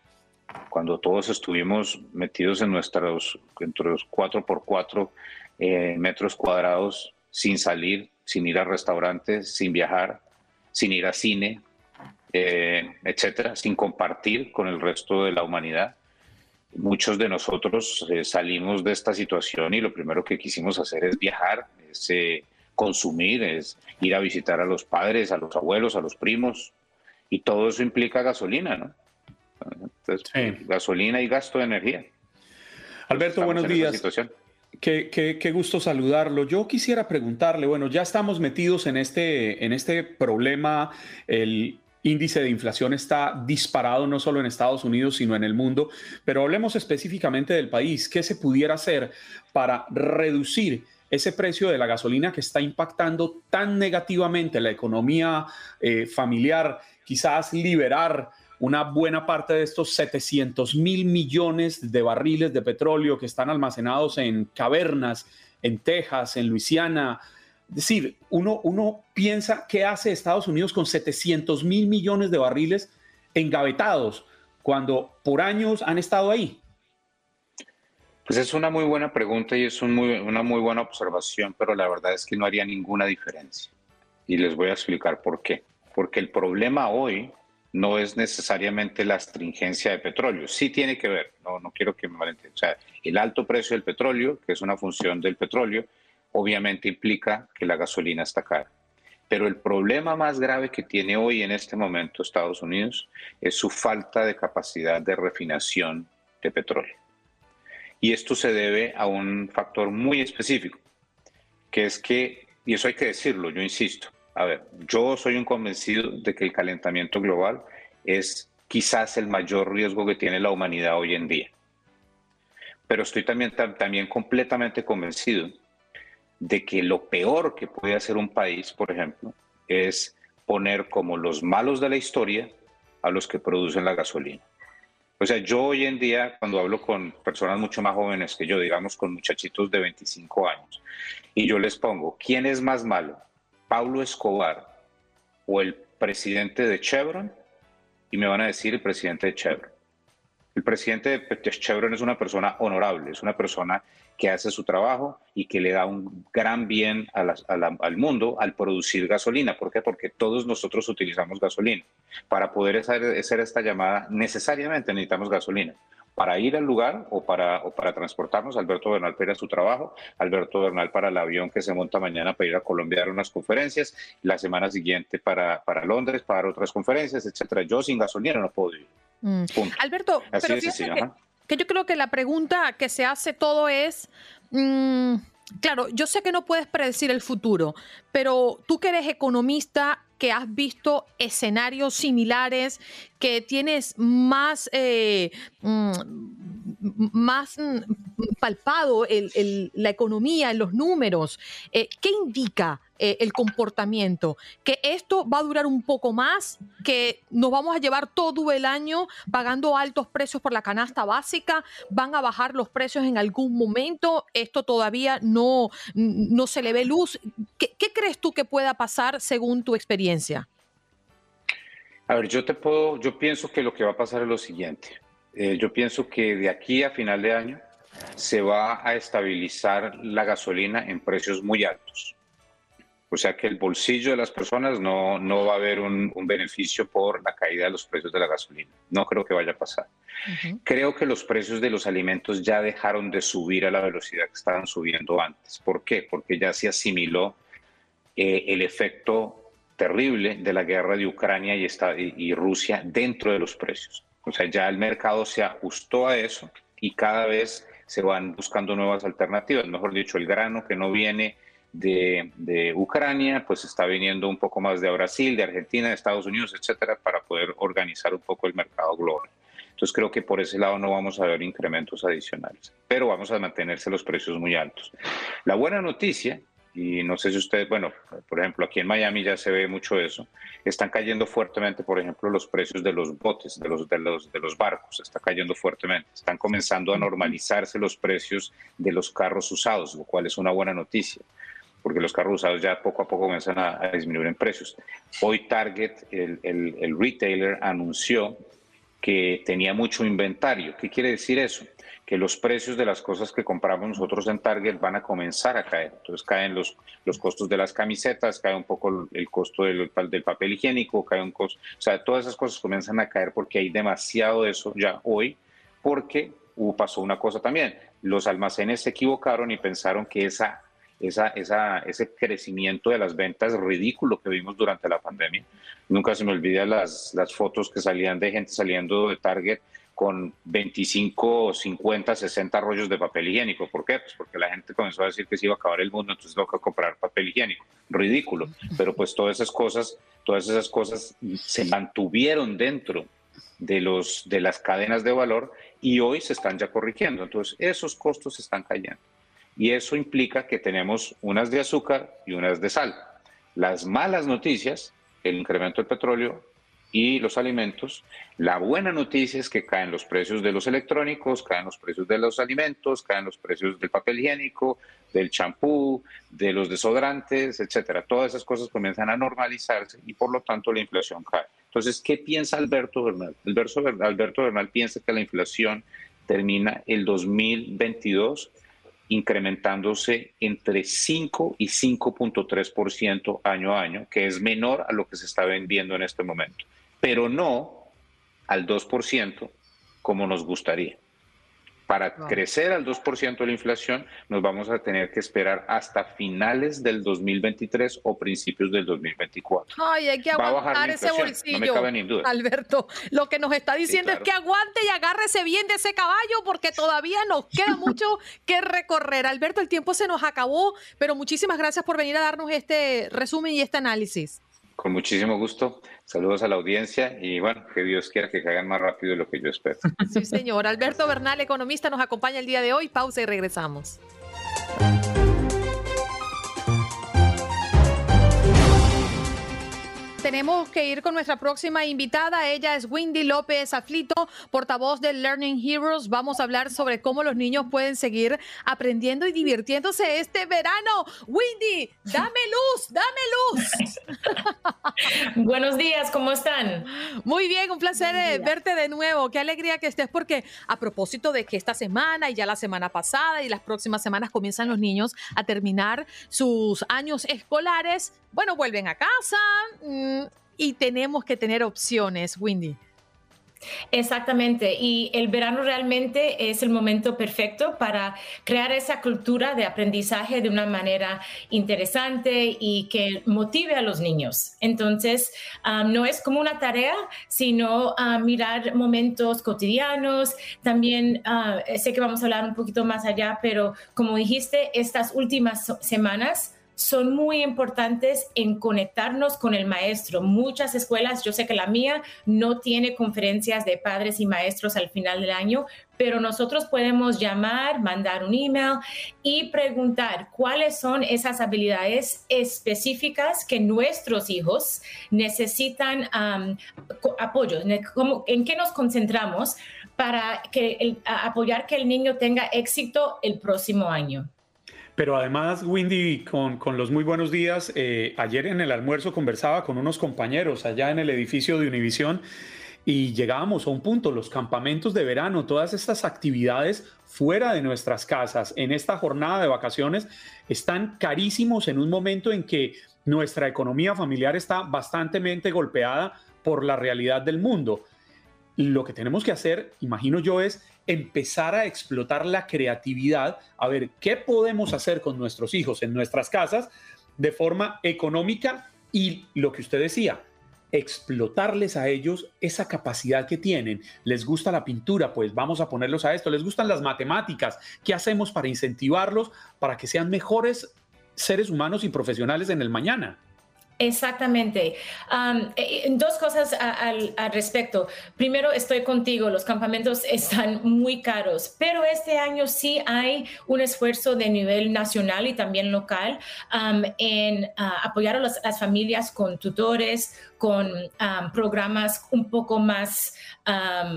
cuando todos estuvimos metidos en nuestros, entre los 4x4 eh, metros cuadrados, sin salir, sin ir a restaurantes, sin viajar, sin ir a cine, eh, etcétera, sin compartir con el resto de la humanidad. Muchos de nosotros eh, salimos de esta situación y lo primero que quisimos hacer es viajar, es eh, consumir, es ir a visitar a los padres, a los abuelos, a los primos, y todo eso implica gasolina, ¿no? Entonces, gasolina y gasto de energía. Alberto, buenos días. Qué, gusto saludarlo. Yo quisiera preguntarle, bueno, ya estamos metidos en este, en este problema, el índice de inflación está disparado no solo en Estados Unidos, sino en el mundo, pero hablemos específicamente del país. ¿Qué se pudiera hacer para reducir ese precio de la gasolina que está impactando tan negativamente la economía eh, familiar, quizás liberar una buena parte de estos 700 mil millones de barriles de petróleo que están almacenados en cavernas en Texas, en Luisiana. Es decir, uno, uno piensa qué hace Estados Unidos con 700 mil millones de barriles engavetados cuando por años han estado ahí. Pues es una muy buena pregunta y es una muy buena observación, pero la verdad es que no haría ninguna diferencia. Y les voy a explicar por qué. Porque el problema hoy no es necesariamente la astringencia de petróleo. Sí tiene que ver, no, no quiero que me malentiendan. O sea, el alto precio del petróleo, que es una función del petróleo, obviamente implica que la gasolina está cara. Pero el problema más grave que tiene hoy en este momento Estados Unidos es su falta de capacidad de refinación de petróleo. Y esto se debe a un factor muy específico, que es que, y eso hay que decirlo, yo insisto, a ver, yo soy un convencido de que el calentamiento global es quizás el mayor riesgo que tiene la humanidad hoy en día. Pero estoy también, también completamente convencido de que lo peor que puede hacer un país, por ejemplo, es poner como los malos de la historia a los que producen la gasolina. O sea, yo hoy en día, cuando hablo con personas mucho más jóvenes que yo, digamos con muchachitos de 25 años, y yo les pongo, ¿quién es más malo? Pablo Escobar o el presidente de Chevron y me van a decir el presidente de Chevron. El presidente de Chevron es una persona honorable, es una persona que hace su trabajo y que le da un gran bien al mundo al producir gasolina. ¿Por qué? Porque todos nosotros utilizamos gasolina. Para poder hacer esta llamada necesariamente necesitamos gasolina para ir al lugar o para, o para transportarnos. Alberto Bernal para su trabajo, Alberto Bernal para el avión que se monta mañana para ir a Colombia a dar unas conferencias, la semana siguiente para, para Londres para dar otras conferencias, etcétera. Yo sin gasolina no puedo ir. Mm. Alberto, pero que, yo creo que la pregunta que se hace todo es... Mm, claro, yo sé que no puedes predecir el futuro, pero tú que eres economista, que has visto escenarios similares, que tienes más, eh, mm, más mm, palpado la economía, en los números, eh, ¿qué indica eh, el comportamiento? ¿Que esto va a durar un poco más? ¿Que nos vamos a llevar todo el año pagando altos precios por la canasta básica? ¿Van a bajar los precios en algún momento? ¿Esto todavía no, no se le ve luz? ¿Qué, ¿Qué crees tú que pueda pasar según tu experiencia? A ver, yo te puedo, yo pienso que lo que va a pasar es lo siguiente. Eh, yo pienso que de aquí a final de año se va a estabilizar la gasolina en precios muy altos. O sea que el bolsillo de las personas no, no va a haber un, beneficio por la caída de los precios de la gasolina. No creo que vaya a pasar. Creo que los precios de los alimentos ya dejaron de subir a la velocidad que estaban subiendo antes. ¿Por qué? Porque ya se asimiló eh, el efecto terrible de la guerra de Ucrania y, y Rusia dentro de los precios. O sea, ya el mercado se ajustó a eso y cada vez se van buscando nuevas alternativas. Mejor dicho, el grano que no viene de, de, Ucrania, pues está viniendo un poco más de Brasil, de Argentina, de Estados Unidos, etcétera, para poder organizar un poco el mercado global. Entonces creo que por ese lado no vamos a ver incrementos adicionales, pero vamos a mantenerse los precios muy altos. La buena noticia y no sé si ustedes, bueno, por ejemplo, aquí en Miami ya se ve mucho eso, están cayendo fuertemente, por ejemplo, los precios de los botes, de los, de los, de los barcos, está cayendo fuertemente, están comenzando a normalizarse los precios de los carros usados, lo cual es una buena noticia, porque los carros usados ya poco a poco comienzan a, disminuir en precios. Hoy Target, el, el, el retailer, anunció que tenía mucho inventario. ¿Qué quiere decir eso? Que los precios de las cosas que compramos nosotros en Target van a comenzar a caer. Entonces caen los, los costos de las camisetas, cae un poco el costo del, del papel higiénico, cae un costo, o sea, todas esas cosas comienzan a caer porque hay demasiado de eso ya hoy, porque hubo, pasó una cosa también, los almacenes se equivocaron y pensaron que esa, esa, esa, ese crecimiento de las ventas ridículo que vimos durante la pandemia. Nunca se me olvida las, las fotos que salían de gente saliendo de Target con 25, 50, 60 rollos de papel higiénico. ¿Por qué? Pues porque la gente comenzó a decir que se iba a acabar el mundo, entonces que comprar papel higiénico. Ridículo. Pero pues todas esas cosas, todas esas cosas se mantuvieron dentro de, los, de las cadenas de valor y hoy se están ya corrigiendo. Entonces esos costos están cayendo. Y eso implica que tenemos unas de azúcar y unas de sal. Las malas noticias, el incremento del petróleo, y los alimentos. La buena noticia es que caen los precios de los electrónicos, caen los precios de los alimentos, caen los precios del papel higiénico, del champú, de los desodorantes, etcétera. Todas esas cosas comienzan a normalizarse y por lo tanto la inflación cae. Entonces, ¿qué piensa Alberto Bernal? Alberto, Bernal piensa que la inflación termina el 2022 incrementándose entre 5 y 5.3% año a año, que es menor a lo que se está vendiendo en este momento, pero no al 2% como nos gustaría. Para crecer al 2% de la inflación, nos vamos a tener que esperar hasta finales del 2023 o principios del 2024. Ay, hay que aguantar ese bolsillo. Alberto, lo que nos está diciendo es que aguante y agárrese bien de ese caballo porque todavía nos queda mucho que recorrer. Alberto, el tiempo se nos acabó, pero muchísimas gracias por venir a darnos este resumen y este análisis. Con muchísimo gusto. Saludos a la audiencia y bueno, que Dios quiera que caigan más rápido de lo que yo espero. Sí, señor. Alberto Bernal, economista, nos acompaña el día de hoy. Pausa y regresamos. Tenemos que ir con nuestra próxima invitada. Ella es Windy López Aflito, portavoz de Learning Heroes. Vamos a hablar sobre cómo los niños pueden seguir aprendiendo y divirtiéndose este verano. Windy, dame luz, dame luz. Buenos días, ¿cómo están? Muy bien, un placer eh, verte de nuevo. Qué alegría que estés porque a propósito de que esta semana y ya la semana pasada y las próximas semanas comienzan los niños a terminar sus años escolares, bueno, vuelven a casa. Y tenemos que tener opciones, Windy. Exactamente, y el verano realmente es el momento perfecto para crear esa cultura de aprendizaje de una manera interesante y que motive a los niños. Entonces, no es como una tarea, sino mirar momentos cotidianos. También ah, sé que vamos a hablar un poquito más allá, pero como dijiste, estas últimas semanas son muy importantes en conectarnos con el maestro. Muchas escuelas, yo sé que la mía no tiene conferencias de padres y maestros al final del año, pero nosotros podemos llamar, mandar un email y preguntar cuáles son esas habilidades específicas que nuestros hijos necesitan apoyo, en qué nos concentramos para que apoyar que el niño tenga éxito el próximo año. Pero además, Windy, con, los muy buenos días, eh, ayer en el almuerzo conversaba con unos compañeros allá en el edificio de Univisión y llegábamos a un punto, los campamentos de verano, todas estas actividades fuera de nuestras casas en esta jornada de vacaciones están carísimos en un momento en que nuestra economía familiar está bastante golpeada por la realidad del mundo. Lo que tenemos que hacer, imagino yo, es empezar a explotar la creatividad, a ver qué podemos hacer con nuestros hijos en nuestras casas de forma económica y lo que usted decía, explotarles a ellos esa capacidad que tienen. Les gusta la pintura, pues vamos a ponerlos a esto. Les gustan las matemáticas. ¿Qué hacemos para incentivarlos para que sean mejores seres humanos y profesionales en el mañana? Exactamente. Eh, dos cosas al, respecto. Primero, estoy contigo, los campamentos están muy caros, pero este año sí hay un esfuerzo de nivel nacional y también local en apoyar a las familias con tutores, con programas un poco más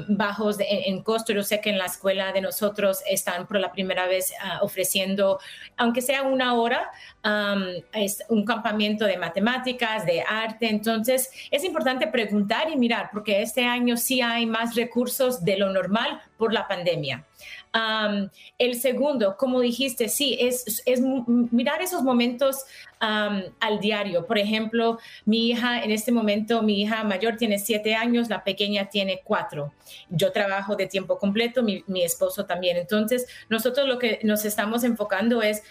bajos en, costo. Yo sé que en la escuela de nosotros están por la primera vez ah, ofreciendo, aunque sea una hora, es un campamento de matemáticas, de arte. Entonces, es importante preguntar y mirar, porque este año sí hay más recursos de lo normal por la pandemia el segundo, como dijiste, sí, es mirar esos momentos al diario. Por ejemplo, mi hija en este momento, mi hija mayor tiene siete años, la pequeña tiene cuatro. Yo trabajo de tiempo completo, mi, esposo también. Entonces, nosotros lo que nos estamos enfocando es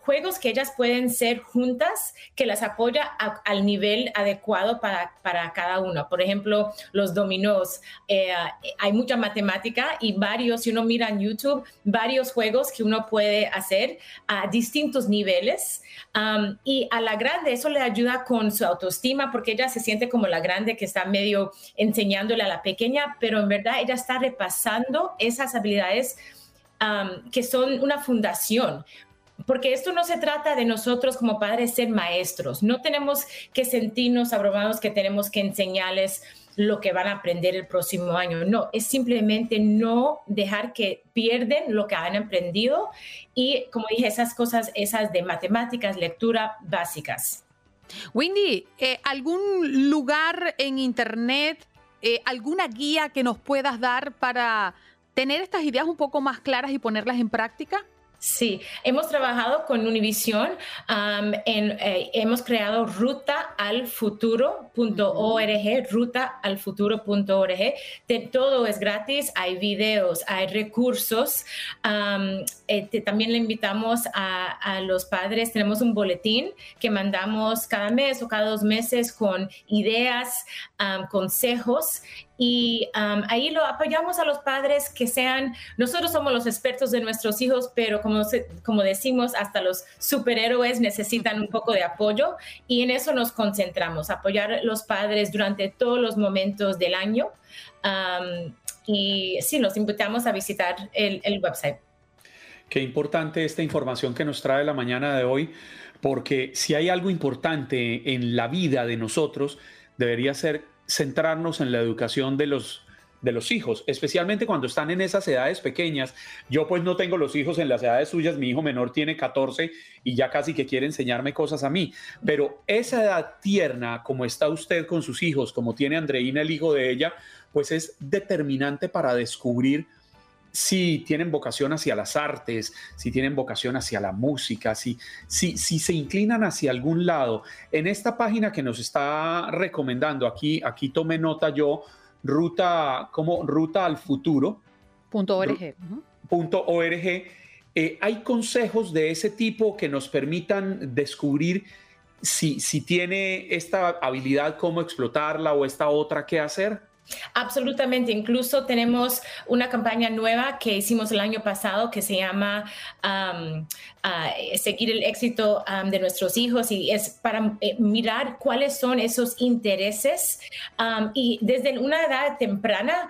juegos que ellas pueden ser juntas, que las apoya al nivel adecuado para, para, cada uno. Por ejemplo, los dominós. Eh, hay mucha matemática y varios, si uno mira en YouTube, varios juegos que uno puede hacer a distintos niveles. Y a la grande eso le ayuda con su autoestima porque ella se siente como la grande que está medio enseñándole a la pequeña, pero en verdad ella está repasando esas habilidades que son una fundación porque esto no se trata de nosotros como padres ser maestros. No tenemos que sentirnos abrumados que tenemos que enseñarles lo que van a aprender el próximo año. No, es simplemente no dejar que pierden lo que han aprendido y, como dije, esas cosas, esas de matemáticas, lectura básicas. Windy, eh, ¿algún lugar en Internet, eh, alguna guía que nos puedas dar para tener estas ideas un poco más claras y ponerlas en práctica? Sí, hemos trabajado con Univision, en, eh, hemos creado rutaalfuturo.org, rutaalfuturo.org. todo es gratis, hay videos, hay recursos. Eh, también le invitamos a, los padres, tenemos un boletín que mandamos cada mes o cada dos meses con ideas, consejos y ahí lo apoyamos a los padres que sean, nosotros somos los expertos de nuestros hijos, pero como, como decimos, hasta los superhéroes necesitan un poco de apoyo y en eso nos concentramos, apoyar a los padres durante todos los momentos del año. y sí, los invitamos a visitar el, el website. Qué importante esta información que nos trae la mañana de hoy, porque si hay algo importante en la vida de nosotros, debería ser centrarnos en la educación de los de los hijos, especialmente cuando están en esas edades pequeñas. Yo pues no tengo los hijos en las edades suyas, mi hijo menor tiene 14 y ya casi que quiere enseñarme cosas a mí, pero esa edad tierna como está usted con sus hijos, como tiene Andreina el hijo de ella, pues es determinante para descubrir si tienen vocación hacia las artes, si tienen vocación hacia la música, si, si, si se inclinan hacia algún lado. En esta página que nos está recomendando, aquí, aquí tomé nota yo, ruta, como ruta al futuro. Punto .org. Punto .org. Eh, hay consejos de ese tipo que nos permitan descubrir si, si tiene esta habilidad, cómo explotarla o esta otra que hacer. Absolutamente. Incluso tenemos una campaña nueva que hicimos el año pasado que se llama Seguir el éxito de nuestros hijos y es para eh, mirar cuáles son esos intereses y desde una edad temprana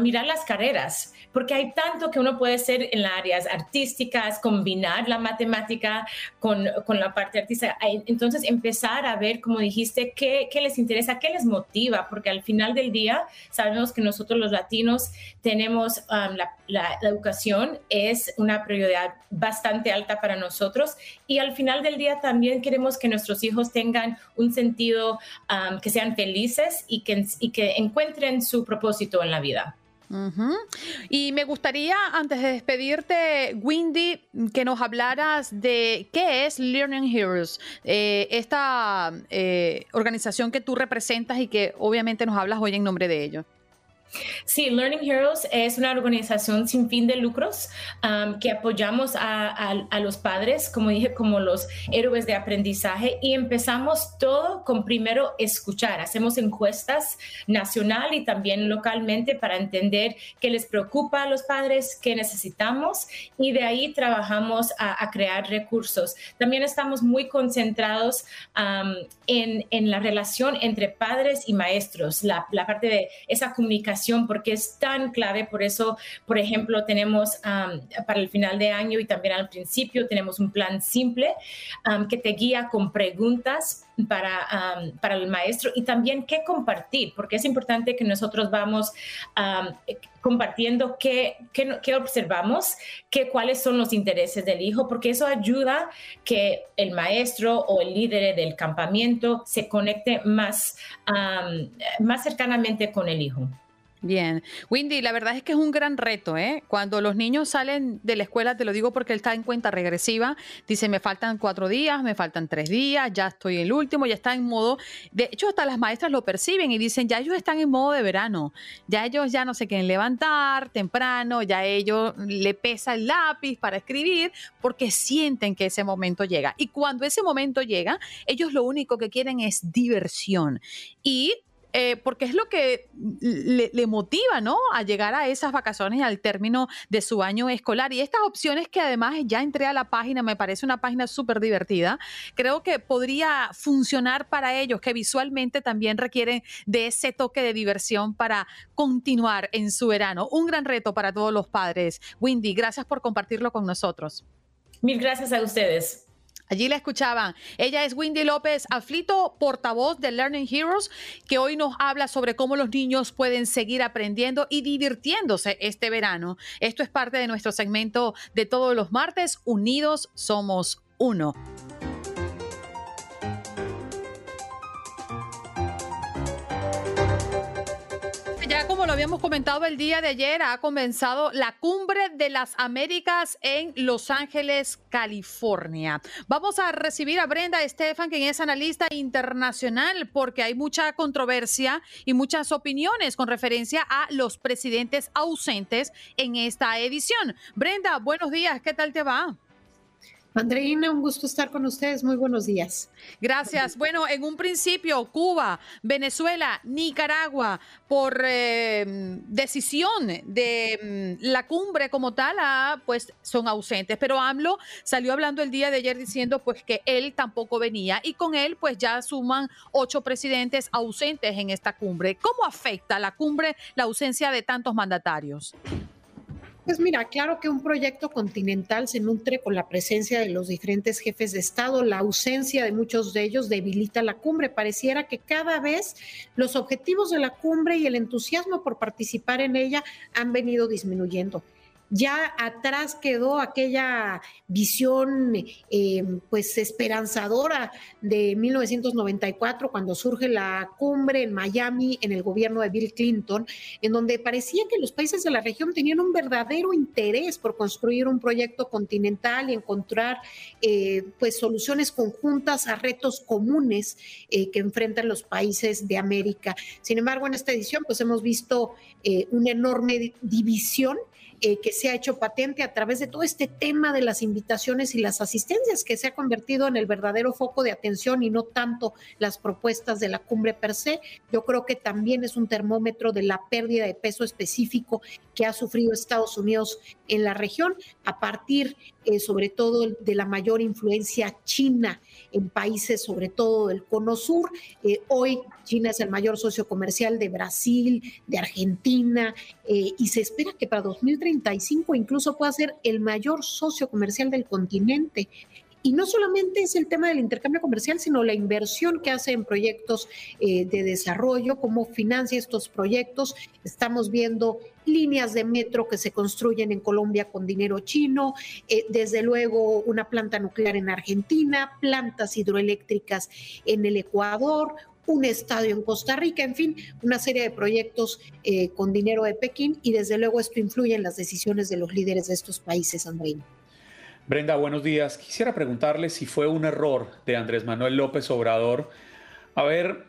mirar las carreras porque hay tanto que uno puede hacer en las áreas artísticas, combinar la matemática con, con la parte artística. Entonces, empezar a ver, como dijiste, qué, qué, les interesa, qué les motiva, porque al final del día sabemos que nosotros los latinos tenemos um, la, la, educación, es una prioridad bastante alta para nosotros y al final del día también queremos que nuestros hijos tengan un sentido, que sean felices y que, y que encuentren su propósito en la vida. Y me gustaría, antes de despedirte, Windy, que nos hablaras de qué es Learning Heroes, eh, esta eh, organización que tú representas y que obviamente nos hablas hoy en nombre de ellos. Sí, Learning Heroes es una organización sin fin de lucros um, que apoyamos a, los padres, como dije, como los héroes de aprendizaje y empezamos todo con primero escuchar. Hacemos encuestas nacional y también localmente para entender qué les preocupa a los padres, qué necesitamos y de ahí trabajamos a, crear recursos. También estamos muy concentrados um, en, la relación entre padres y maestros, la parte de esa comunicación porque es tan clave. Por eso, por ejemplo, tenemos para el final de año y también al principio tenemos un plan simple que te guía con preguntas para, para el maestro y también qué compartir, porque es importante que nosotros vamos compartiendo qué, qué, observamos, qué, cuáles son los intereses del hijo, porque eso ayuda que el maestro o el líder del campamento se conecte más, más cercanamente con el hijo. Bien, Windy, la verdad es que es un gran reto, ¿eh? Cuando los niños salen de la escuela, te lo digo porque él está en cuenta regresiva, dice, me faltan cuatro días, me faltan tres días, ya estoy en el último, ya está en modo, de hecho hasta las maestras lo perciben y dicen, ya ellos están en modo de verano, ya ellos ya no se quieren levantar temprano, ya ellos le pesa el lápiz para escribir porque sienten que ese momento llega. Y cuando ese momento llega, ellos lo único que quieren es diversión. Y eh, porque es lo que le, motiva, ¿no? A llegar a esas vacaciones al término de su año escolar. Y estas opciones que además ya entré a la página, me parece una página súper divertida, creo que podría funcionar para ellos, que visualmente también requieren de ese toque de diversión para continuar en su verano. Un gran reto para todos los padres. Windy, gracias por compartirlo con nosotros. Mil gracias a ustedes. Allí la escuchaban. Ella es Windy López Aflito, portavoz de Learning Heroes, que hoy nos habla sobre cómo los niños pueden seguir aprendiendo y divirtiéndose este verano. Esto es parte de nuestro segmento de todos los martes. Unidos somos uno. Como lo habíamos comentado el día de ayer, ha comenzado la cumbre de las Américas en Los Ángeles, California. Vamos a recibir a Brenda Estefan, quien es analista internacional, porque hay mucha controversia y muchas opiniones con referencia a los presidentes ausentes en esta edición. Brenda, buenos días, ¿qué tal te va? Andreina, un gusto estar con ustedes. Muy buenos días. Gracias. Bueno, en un principio, Cuba, Venezuela, Nicaragua, por eh, decisión de mm, la cumbre como tal, ah, pues son ausentes. Pero AMLO salió hablando el día de ayer diciendo pues que él tampoco venía y con él pues ya suman ocho presidentes ausentes en esta cumbre. ¿Cómo afecta la cumbre la ausencia de tantos mandatarios? Pues mira, claro que un proyecto continental se nutre con la presencia de los diferentes jefes de Estado. La ausencia de muchos de ellos debilita la cumbre. Pareciera que cada vez los objetivos de la cumbre y el entusiasmo por participar en ella han venido disminuyendo ya atrás quedó aquella visión eh, pues esperanzadora de 1994 cuando surge la cumbre en Miami en el gobierno de Bill Clinton, en donde parecía que los países de la región tenían un verdadero interés por construir un proyecto continental y encontrar eh, pues soluciones conjuntas a retos comunes eh, que enfrentan los países de América. Sin embargo, en esta edición pues hemos visto una enorme división eh, que se ha hecho patente a través de todo este tema de las invitaciones y las asistencias, que se ha convertido en el verdadero foco de atención y no tanto las propuestas de la cumbre per se. Yo creo que también es un termómetro de la pérdida de peso específico que ha sufrido Estados Unidos en la región a partir eh, sobre todo de la mayor influencia china en países, sobre todo del cono sur. Eh, hoy China es el mayor socio comercial de Brasil, de Argentina, eh, y se espera que para 2035 incluso pueda ser el mayor socio comercial del continente. Y no solamente es el tema del intercambio comercial, sino la inversión que hace en proyectos eh, de desarrollo, cómo financia estos proyectos. Estamos viendo líneas de metro que se construyen en Colombia con dinero chino, eh, desde luego una planta nuclear en Argentina, plantas hidroeléctricas en el Ecuador, un estadio en Costa Rica, en fin, una serie de proyectos eh, con dinero de Pekín y desde luego esto influye en las decisiones de los líderes de estos países, Andreina. Brenda, buenos días. Quisiera preguntarle si fue un error de Andrés Manuel López Obrador haber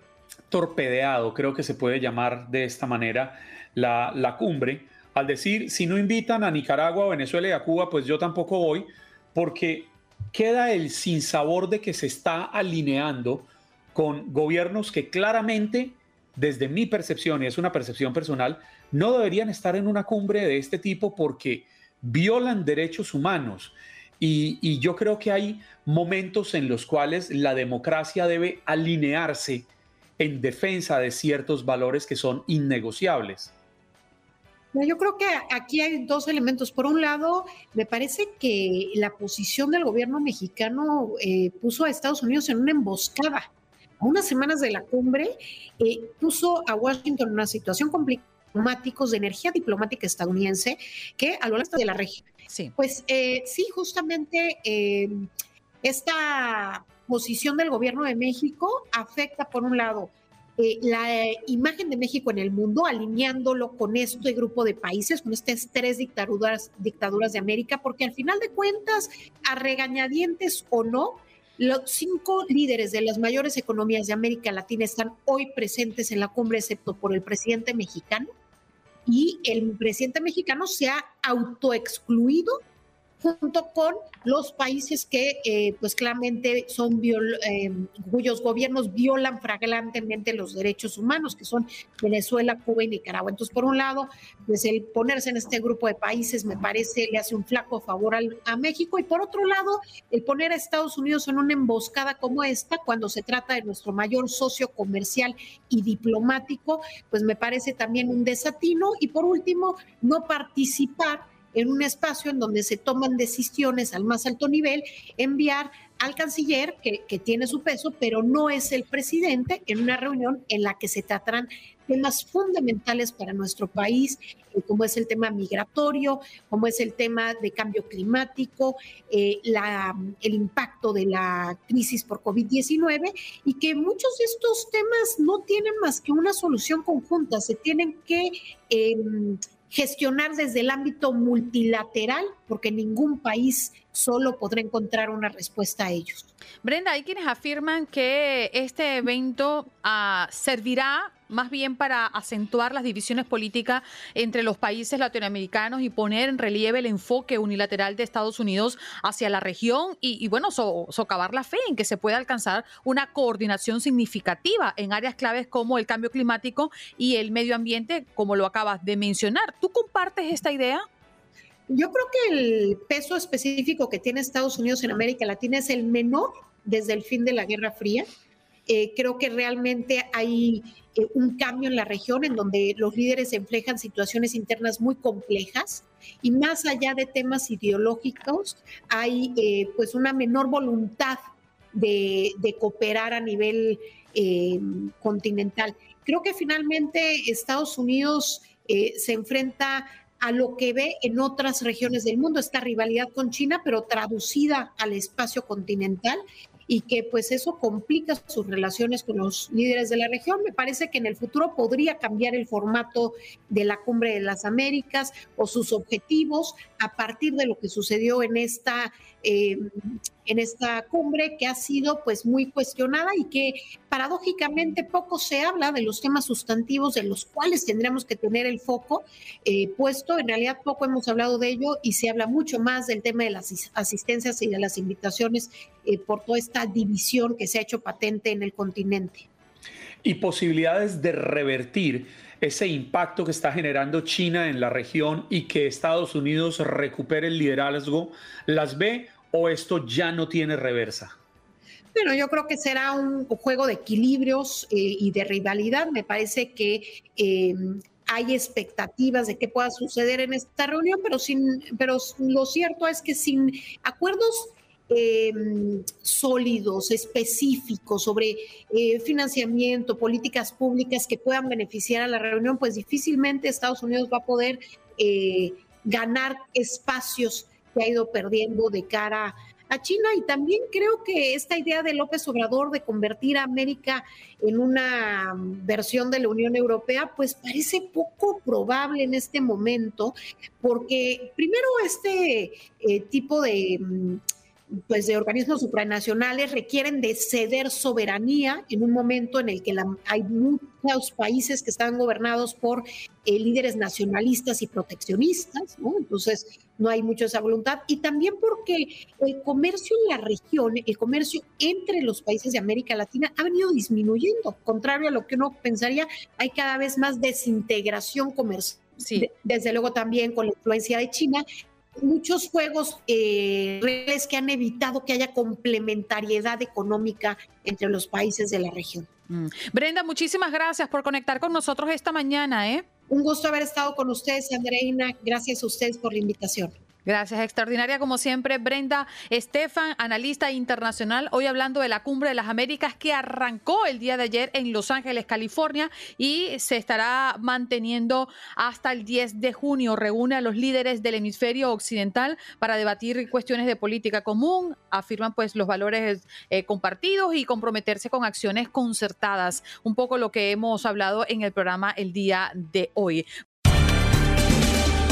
torpedeado, creo que se puede llamar de esta manera, la, la cumbre, al decir, si no invitan a Nicaragua, Venezuela y a Cuba, pues yo tampoco voy, porque queda el sinsabor de que se está alineando con gobiernos que claramente, desde mi percepción, y es una percepción personal, no deberían estar en una cumbre de este tipo porque violan derechos humanos y, yo creo que hay momentos en los cuales la democracia debe alinearse en defensa de ciertos valores que son innegociables. Yo creo que aquí hay dos elementos. Por un lado, me parece que la posición del gobierno mexicano eh, puso a Estados Unidos en una emboscada. A unas semanas de la cumbre, eh, puso a Washington en una situación complicada de energía diplomática estadounidense que a lo largo de la región Sí. Pues eh, sí, justamente eh, esta posición del gobierno de México afecta, por un lado, eh, la imagen de México en el mundo, alineándolo con este grupo de países, con estas tres dictaduras, dictaduras de América, porque al final de cuentas, a regañadientes o no, los cinco líderes de las mayores economías de América Latina están hoy presentes en la cumbre, excepto por el presidente mexicano y el presidente mexicano se ha autoexcluido junto con los países que eh, pues claramente son eh, cuyos gobiernos violan flagrantemente los derechos humanos, que son Venezuela, Cuba y Nicaragua. Entonces, por un lado, pues el ponerse en este grupo de países me parece le hace un flaco favor a México y por otro lado, el poner a Estados Unidos en una emboscada como esta, cuando se trata de nuestro mayor socio comercial y diplomático, pues me parece también un desatino y por último, no participar en un espacio en donde se toman decisiones al más alto nivel, enviar al canciller, que, que, tiene su peso, pero no es el presidente en una reunión en la que se tratarán temas fundamentales para nuestro país, eh, como es el tema migratorio, como es el tema de cambio climático, eh, la, el impacto de la crisis por COVID-19 y que muchos de estos temas no tienen más que una solución conjunta, se tienen que... Eh, gestionar desde el ámbito multilateral, porque ningún país solo podrá encontrar una respuesta a ellos. Brenda, hay quienes afirman que este evento uh, servirá más bien para acentuar las divisiones políticas entre los países latinoamericanos y poner en relieve el enfoque unilateral de Estados Unidos hacia la región y, bueno, so, socavar la fe en que se pueda alcanzar una coordinación significativa en áreas claves como el cambio climático y el medio ambiente, como lo acabas de mencionar. ¿Tú compartes esta idea? Yo creo que el peso específico que tiene Estados Unidos en América Latina es el menor desde el fin de la Guerra Fría. Eh, creo que realmente hay eh, un cambio en la región en donde los líderes enfrentan situaciones internas muy complejas y más allá de temas ideológicos hay eh, pues una menor voluntad de, de cooperar a nivel eh, continental. Creo que finalmente Estados Unidos eh, se enfrenta a lo que ve en otras regiones del mundo, esta rivalidad con China, pero traducida al espacio continental y que pues eso complica sus relaciones con los líderes de la región. Me parece que en el futuro podría cambiar el formato de la cumbre de las Américas o sus objetivos a partir de lo que sucedió en esta eh, en esta cumbre que ha sido pues muy cuestionada y que paradójicamente poco se habla de los temas sustantivos de los cuales tendríamos que tener el foco eh, puesto. En realidad poco hemos hablado de ello y se habla mucho más del tema de las asistencias y de las invitaciones eh, por toda esta división que se ha hecho patente en el continente. Y posibilidades de revertir ese impacto que está generando China en la región y que Estados Unidos recupere el liderazgo, ¿las ve o esto ya no tiene reversa? Bueno, yo creo que será un juego de equilibrios eh, y de rivalidad. Me parece que eh, hay expectativas de qué pueda suceder en esta reunión, pero, sin, pero lo cierto es que sin acuerdos eh, sólidos, específicos sobre eh, financiamiento, políticas públicas que puedan beneficiar a la reunión, pues difícilmente Estados Unidos va a poder eh, ganar espacios que ha ido perdiendo de cara a China. Y también creo que esta idea de López Obrador de convertir a América en una versión de la Unión Europea, pues parece poco probable en este momento, porque primero este eh, tipo de mm, pues de organismos supranacionales requieren de ceder soberanía en un momento en el que la, hay muchos países que están gobernados por eh, líderes nacionalistas y proteccionistas, ¿no? Entonces no hay mucho esa voluntad. Y también porque el comercio en la región, el comercio entre los países de América Latina ha venido disminuyendo. Contrario a lo que uno pensaría, hay cada vez más desintegración comercial. Sí. Desde luego también con la influencia de China muchos juegos eh, reales que han evitado que haya complementariedad económica entre los países de la región. Mm. Brenda, muchísimas gracias por conectar con nosotros esta mañana. ¿eh? Un gusto haber estado con ustedes, Andreina. Gracias a ustedes por la invitación. Gracias, extraordinaria como siempre. Brenda Estefan, analista internacional, hoy hablando de la Cumbre de las Américas que arrancó el día de ayer en Los Ángeles, California, y se estará manteniendo hasta el 10 de junio. Reúne a los líderes del hemisferio occidental para debatir cuestiones de política común, afirman pues los valores eh, compartidos y comprometerse con acciones concertadas. Un poco lo que hemos hablado en el programa el día de hoy.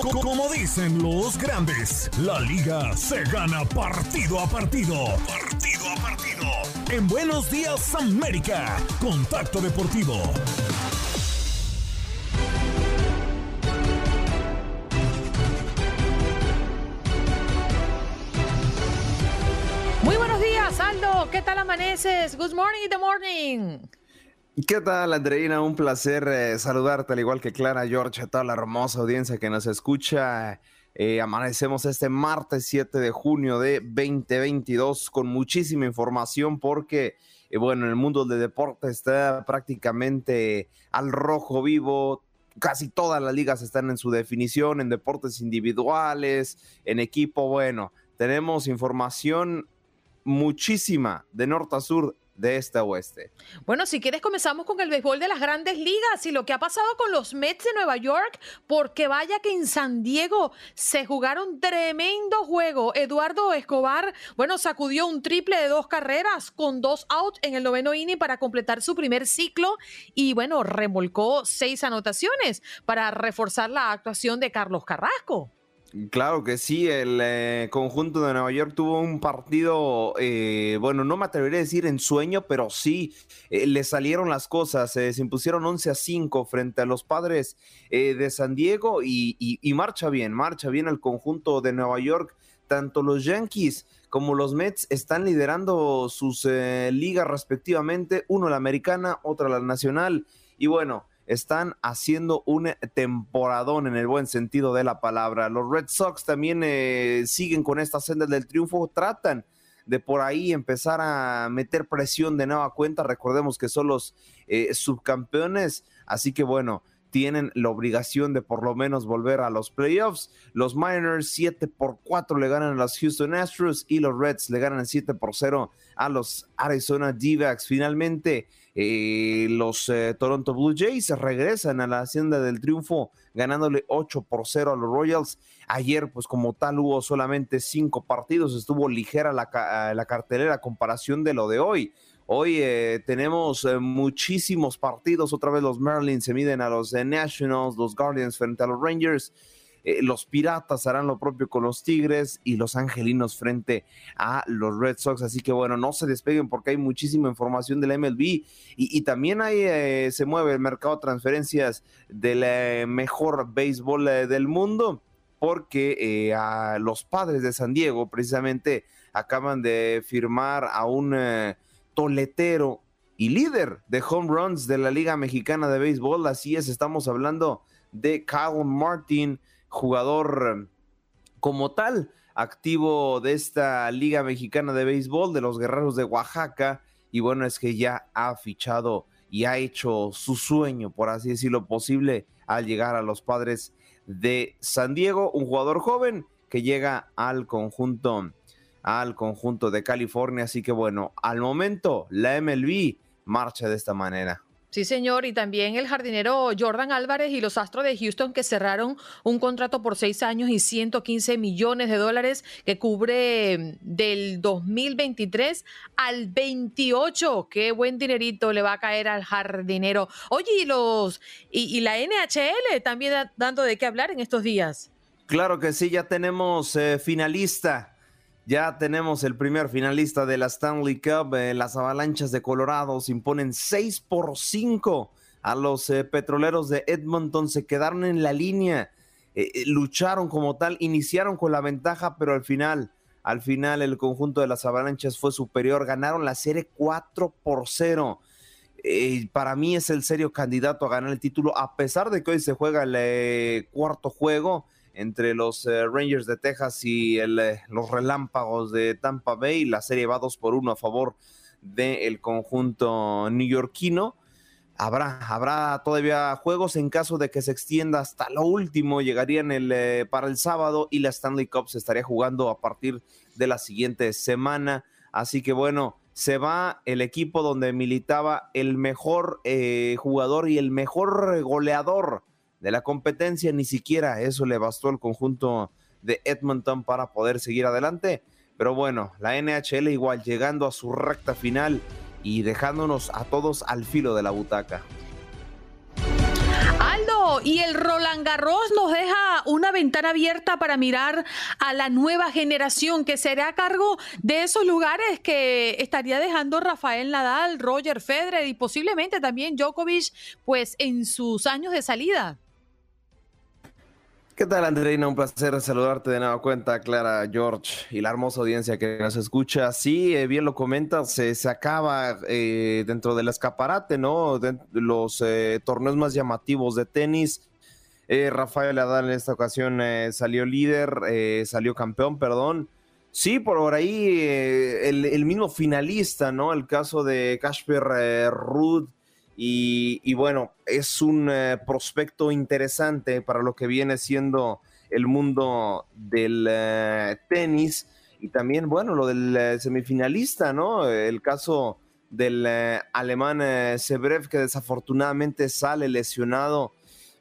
Como dicen los grandes, la liga se gana partido a partido. Partido a partido. En Buenos Días América, Contacto Deportivo. Muy buenos días, Aldo. ¿Qué tal amaneces? Good morning, the morning. ¿Qué tal, Andreina? Un placer eh, saludarte, al igual que Clara, George, a toda la hermosa audiencia que nos escucha. Eh, amanecemos este martes 7 de junio de 2022 con muchísima información porque, eh, bueno, el mundo del deporte está prácticamente al rojo vivo. Casi todas las ligas están en su definición, en deportes individuales, en equipo. Bueno, tenemos información muchísima de norte a sur de este a oeste. Bueno, si quieres comenzamos con el béisbol de las grandes ligas y lo que ha pasado con los Mets de Nueva York, porque vaya que en San Diego se jugaron tremendo juego. Eduardo Escobar, bueno, sacudió un triple de dos carreras con dos outs en el noveno inning para completar su primer ciclo y bueno, remolcó seis anotaciones para reforzar la actuación de Carlos Carrasco. Claro que sí, el eh, conjunto de Nueva York tuvo un partido, eh, bueno, no me atrevería a decir en sueño, pero sí, eh, le salieron las cosas, se impusieron 11 a 5 frente a los padres de San Diego y, y, marcha bien, marcha bien el conjunto de Nueva York, tanto los Yankees como los Mets están liderando sus ligas respectivamente, uno la americana, otra la nacional, y bueno, están haciendo un temporadón en el buen sentido de la palabra. Los Red Sox también eh, siguen con esta senda del triunfo, tratan de por ahí empezar a meter presión de nueva cuenta. Recordemos que son los eh, subcampeones, así que bueno, tienen la obligación de por lo menos volver a los playoffs. Los Miners 7 por 4 le ganan a los Houston Astros y los Reds le ganan 7 por 0 a los Arizona D-backs. Finalmente, eh, los eh, Toronto Blue Jays regresan a la hacienda del triunfo ganándole 8 por 0 a los Royals. Ayer, pues como tal, hubo solamente 5 partidos, estuvo ligera la, la cartelera a comparación de lo de hoy. Hoy eh, tenemos muchísimos partidos, otra vez los Marlins se miden a los Nationals, los Guardians frente a los Rangers. Eh, los Piratas harán lo propio con los Tigres y los Angelinos frente a los Red Sox. Así que bueno, no se despeguen porque hay muchísima información de la MLB y, también ahí eh, se mueve el mercado de transferencias del eh, mejor béisbol del mundo porque a los padres de San Diego precisamente acaban de firmar a un toletero y líder de home runs de la Liga Mexicana de Béisbol. Así es, estamos hablando de Kyle Martin, jugador como tal, activo de esta Liga Mexicana de Béisbol, de los Guerreros de Oaxaca, y bueno, es que ya ha fichado y ha hecho su sueño, por así decirlo, posible al llegar a los padres de San Diego, un jugador joven que llega al conjunto al conjunto de California, así que bueno, al momento la MLB marcha de esta manera. Sí, señor, y también el jardinero Jordan Álvarez y los Astros de Houston que cerraron un contrato por seis años y 115 millones de dólares que cubre mm, del 2023 al 28. Qué buen dinerito le va a caer al jardinero. Oye, y los y, la NHL también dando de qué hablar en estos días. Claro que sí, ya tenemos eh, finalista ya tenemos el primer finalista de la Stanley Cup. Eh, las avalanchas de Colorado se imponen 6 por 5 a los eh, petroleros de Edmonton. Se quedaron en la línea, eh, lucharon como tal, iniciaron con la ventaja, pero al final, al final el conjunto de las avalanchas fue superior. Ganaron la serie 4 por 0. para mí es el serio candidato a ganar el título, a pesar de que hoy se juega el cuarto juego entre los eh, Rangers de Texas y eh, los Relámpagos de Tampa Bay. La serie va 2 por 1 a favor del conjunto neoyorquino. Habrá, habrá todavía juegos en caso de que se extienda hasta lo último. Llegarían el, eh, para el sábado y la Stanley Cup se estaría jugando a partir de la siguiente semana. Así que bueno, se va el equipo donde militaba el mejor jugador y el mejor goleador de la competencia, ni siquiera eso le bastó al conjunto de Edmonton para poder seguir adelante. Pero bueno, la NHL igual llegando a su recta final y dejándonos a todos al filo de la butaca. Aldo, y el Roland Garros nos deja una ventana abierta para mirar a la nueva generación que será a cargo de esos lugares que estaría dejando Rafael Nadal, Roger Federer y posiblemente también Djokovic, pues en sus años de salida. ¿Qué tal, Andreina? Un placer saludarte de nueva cuenta, Clara, George y la hermosa audiencia que nos escucha. Sí, eh, bien lo comentas, se acaba eh, dentro del escaparate, ¿no? De los eh, torneos más llamativos de tenis. Rafael Adal en esta ocasión salió líder, salió campeón, perdón. Sí, por ahí el, mismo finalista, ¿no? El caso de Kasper Ruud y, bueno, es un eh, prospecto interesante para lo que viene siendo el mundo del eh, tenis y también, bueno, lo del eh, semifinalista, ¿no? El caso del alemán Sebrev que desafortunadamente sale lesionado,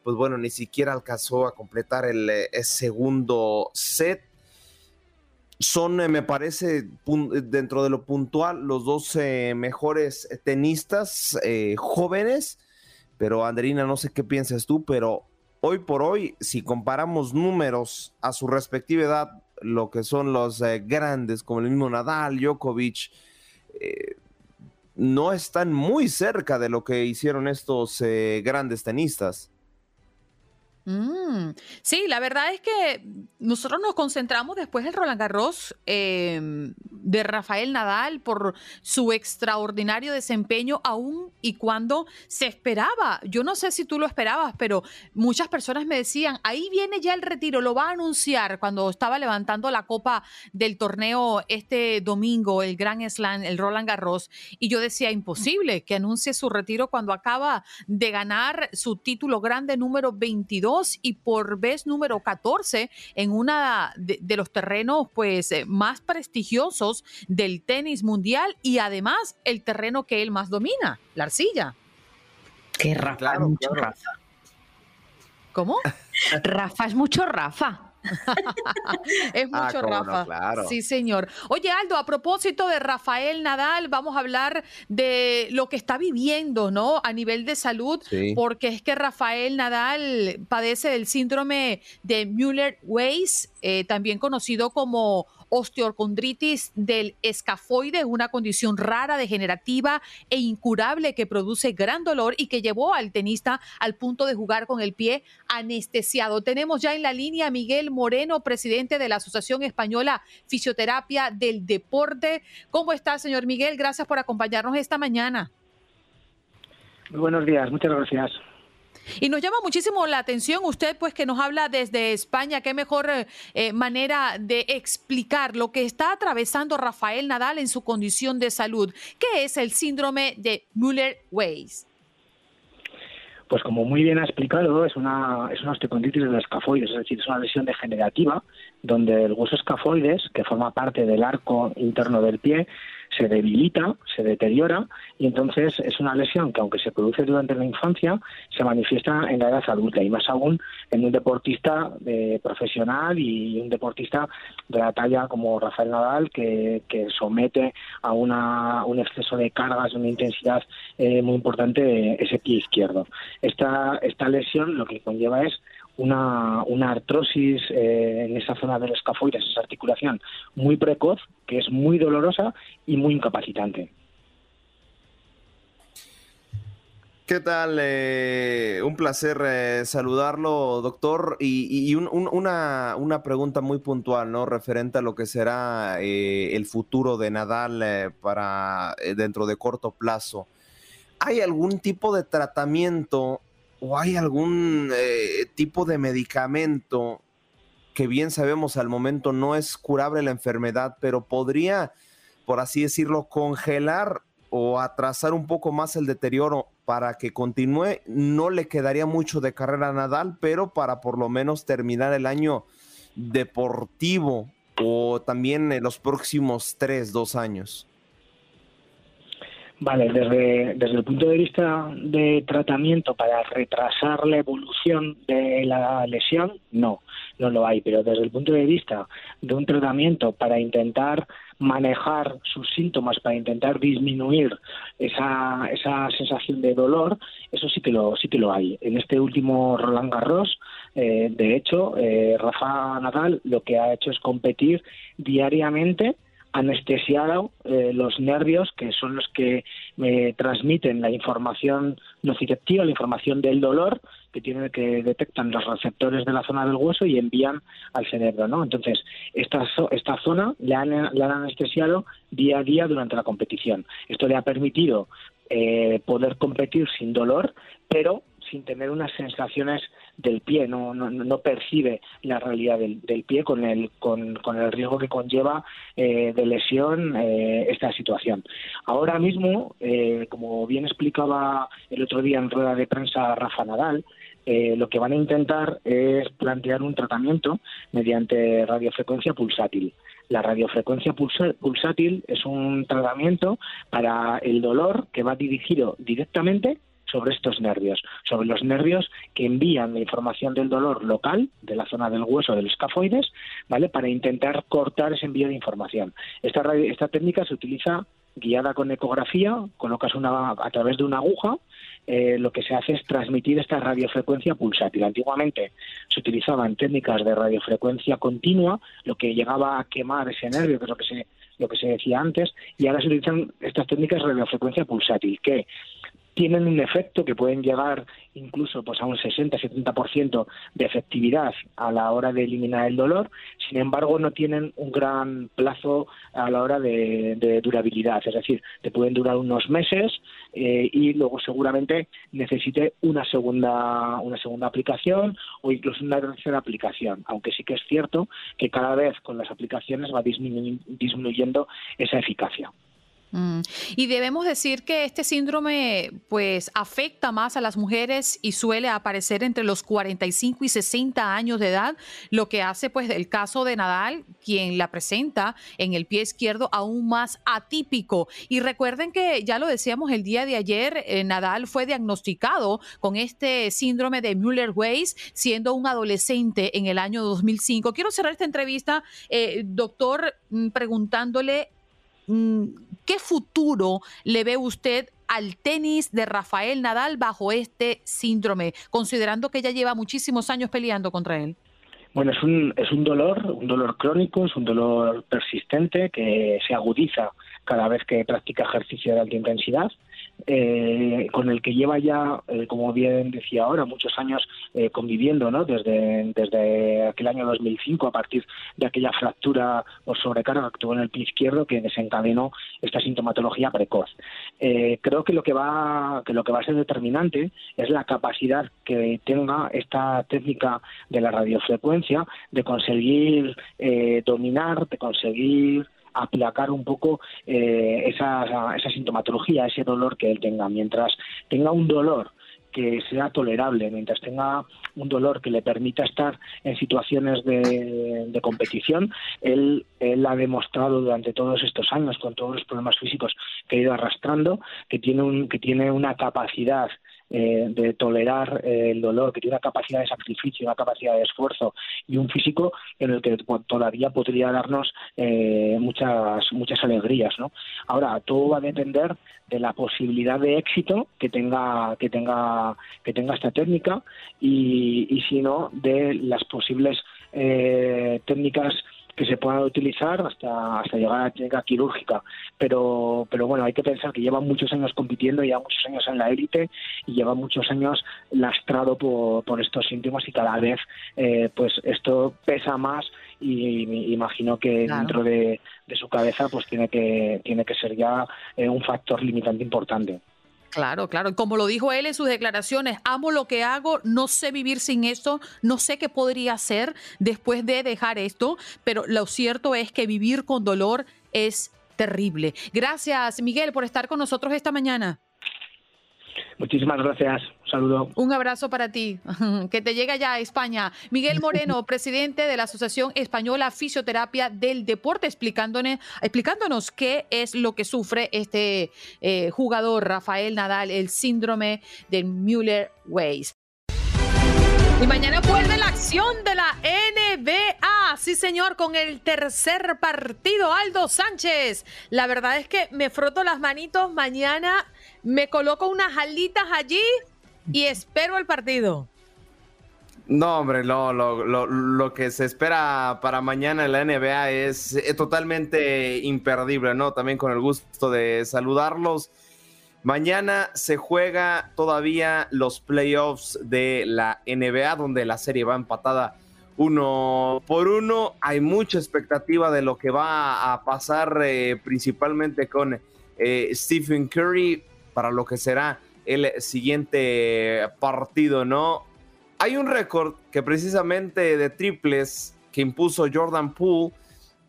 pues bueno, ni siquiera alcanzó a completar el segundo set son, eh, me parece, eh, dentro de lo puntual, los dos eh, mejores tenistas jóvenes. Pero, Andrina, no sé qué piensas tú, pero hoy por hoy, si comparamos números a su respectiva edad, lo que son los grandes, como el mismo Nadal, Djokovic, no están muy cerca de lo que hicieron estos grandes tenistas. Mm, sí, la verdad es que nosotros nos concentramos después del Roland Garros em, de Rafael Nadal por su extraordinario desempeño, aún y cuando se esperaba. Yo no sé si tú lo esperabas, pero muchas personas me decían, ahí viene ya el retiro, lo va a anunciar cuando estaba levantando la copa del torneo este domingo, el Grand Slam, el Roland Garros. Y yo decía, imposible que anuncie su retiro cuando acaba de ganar su título grande número 22 y por vez número 14 en una de, los terrenos pues eh, más prestigiosos del tenis mundial y además el terreno que él más domina, la arcilla. Que Rafa mucho Rafa. ¿Cómo? Rafa es mucho Rafa. es ah, mucho Rafa. Sí, señor. Oye, Aldo, a propósito de Rafael Nadal, vamos a hablar de lo que está viviendo, ¿no? A nivel de salud, porque es que Rafael Nadal padece del síndrome de Müller-Weiss, eh, también conocido como osteocondritis del escafoide, una condición rara, degenerativa e incurable que produce gran dolor y que llevó al tenista al punto de jugar con el pie anestesiado. Tenemos ya en la línea a Miguel Moreno, presidente de la Asociación Española Fisioterapia del Deporte. ¿Cómo está, señor Miguel? Gracias por acompañarnos esta mañana. Muy buenos días, muchas gracias. Y nos llama muchísimo la atención usted, pues que nos habla desde España, qué mejor eh, eh, manera de explicar lo que está atravesando Rafael Nadal en su condición de salud. ¿Qué es el síndrome de Müller-Weiss? Pues como muy bien ha explicado, es una, es una osteoconditis del escafoides, es decir, es una lesión degenerativa donde el hueso escafoides, que forma parte del arco interno del pie, se debilita, se deteriora y entonces es una lesión que aunque se produce durante la infancia, se manifiesta en la edad adulta y más aún en un deportista eh, profesional y un deportista de la talla como Rafael Nadal que, somete a una, un exceso de cargas, una intensidad eh, muy importante ese pie izquierdo. Esta, esta lesión lo que conlleva es una, una artrosis eh, en esa zona del escafoides, esa articulación, muy precoz, que es muy dolorosa y muy incapacitante. ¿Qué tal? Eh, un placer eh, saludarlo, doctor. Y, una, una, pregunta muy puntual, ¿no? Referente a lo que será el futuro de Nadal para dentro de corto plazo. ¿Hay algún tipo de tratamiento o hay algún eh, tipo de medicamento que bien sabemos al momento no es curable la enfermedad, pero podría, por así decirlo, congelar o atrasar un poco más el deterioro para que continúe. No le quedaría mucho de carrera Nadal, pero para por lo menos terminar el año deportivo o también en los próximos tres, dos años. Vale, desde, desde el punto de vista de tratamiento para retrasar la evolución de la lesión, no, no lo hay, pero desde el punto de vista de un tratamiento para intentar manejar sus síntomas, para intentar disminuir esa, esa sensación de dolor, eso sí que lo, sí que lo hay. En este último Roland Garros, eh, de hecho, eh, Rafa Nadal lo que ha hecho es competir diariamente anestesiado eh, los nervios, que son los que me transmiten la información nociceptiva, la información del dolor, que tiene que detectan los receptores de la zona del hueso y envían al cerebro, ¿no? Entonces, esta, esta zona la han, han anestesiado día a día durante la competición. Esto le ha permitido eh, poder competir sin dolor, pero sin tener unas sensaciones del pie, no, no, no percibe la realidad del, del pie con el, con, con, el riesgo que conlleva eh, de lesión eh, esta situación. Ahora mismo, eh, como bien explicaba el otro día en rueda de prensa Rafa Nadal, eh, lo que van a intentar es plantear un tratamiento mediante radiofrecuencia pulsátil. La radiofrecuencia pulsátil es un tratamiento para el dolor que va dirigido directamente sobre estos nervios, sobre los nervios que envían la información del dolor local, de la zona del hueso del escafoides, ¿vale? Para intentar cortar ese envío de información. Esta, esta técnica se utiliza guiada con ecografía, colocas una, a través de una aguja, eh, lo que se hace es transmitir esta radiofrecuencia pulsátil. Antiguamente se utilizaban técnicas de radiofrecuencia continua, lo que llegaba a quemar ese nervio, que es lo que se, lo que se decía antes, y ahora se utilizan estas técnicas de radiofrecuencia pulsátil, que tienen un efecto que pueden llegar incluso pues a un 60-70% de efectividad a la hora de eliminar el dolor, sin embargo no tienen un gran plazo a la hora de, durabilidad, es decir, te pueden durar unos meses eh, y luego seguramente necesite una segunda, una segunda aplicación o incluso una tercera aplicación, aunque sí que es cierto que cada vez con las aplicaciones va disminuyendo esa eficacia. Mm. Y debemos decir que este síndrome pues afecta más a las mujeres y suele aparecer entre los 45 y 60 años de edad, lo que hace pues el caso de Nadal, quien la presenta en el pie izquierdo aún más atípico. Y recuerden que ya lo decíamos el día de ayer, eh, Nadal fue diagnosticado con este síndrome de Müller-Weiss siendo un adolescente en el año 2005. Quiero cerrar esta entrevista, eh, doctor, mm, preguntándole Mm, ¿Qué futuro le ve usted al tenis de Rafael Nadal bajo este síndrome, considerando que ya lleva muchísimos años peleando contra él? Bueno, es un, es un dolor, un dolor crónico, es un dolor persistente que se agudiza cada vez que practica ejercicio de alta intensidad eh, con el que lleva ya, eh, como bien decía ahora, muchos años eh, conviviendo, ¿no? Desde, desde aquel año 2005, a partir de aquella fractura por sobrecarga que tuvo en el pie izquierdo que desencadenó esta sintomatología precoz. creo que lo que va que lo que va a ser determinante es la capacidad que tenga esta técnica de la radiofrecuencia de conseguir dominar, de conseguir aplacar un poco eh, esa, esa sintomatología, ese dolor que él tenga. Mientras tenga un dolor que sea tolerable, mientras tenga un dolor que le permita estar en situaciones de, competición, él, él, ha demostrado durante todos estos años, con todos los problemas físicos que ha ido arrastrando, que tiene, un, que tiene una capacidad eh, de tolerar eh, el dolor, que tiene una capacidad de sacrificio, una capacidad de esfuerzo y un físico en el que todavía podría darnos eh, muchas muchas alegrías, ¿no? Ahora todo va a depender de la posibilidad de éxito que tenga que tenga que tenga esta técnica y, y si no de las posibles técnicas que se puedan utilizar hasta, hasta llegar a la técnica quirúrgica. Pero, pero bueno, hay que pensar que lleva muchos años compitiendo, lleva muchos años en la élite y lleva muchos años lastrado por, por estos síntomas y cada vez eh, pues esto pesa más y imagino que dentro de, de, su cabeza pues tiene que, tiene que ser ya eh, un factor limitante importante. Claro, claro. Como lo dijo él en sus declaraciones, amo lo que hago, no sé vivir sin esto, no sé qué podría hacer después de dejar esto, pero lo cierto es que vivir con dolor es terrible. Gracias, Miguel, por estar con nosotros esta mañana. Muchísimas gracias. Un saludo. Un abrazo para ti. Que te llegue ya a España. Miguel Moreno, presidente de la Asociación Española Fisioterapia del Deporte, explicándonos, explicándonos qué es lo que sufre este eh, jugador Rafael Nadal, el síndrome de Müller-Weiss. Y mañana vuelve la acción de la NBA. Sí, señor, con el tercer partido. Aldo Sánchez. La verdad es que me froto las manitos mañana me coloco unas alitas allí y espero el partido. No, hombre, no, lo, lo, lo, que se espera para mañana en la NBA es eh, totalmente imperdible, ¿no? También con el gusto de saludarlos. Mañana se juega todavía los playoffs de la NBA, donde la serie va empatada uno por uno. Hay mucha expectativa de lo que va a pasar, eh, principalmente con eh, Stephen Curry, para lo que será el siguiente partido, ¿no? Hay un récord que precisamente de triples que impuso Jordan Poole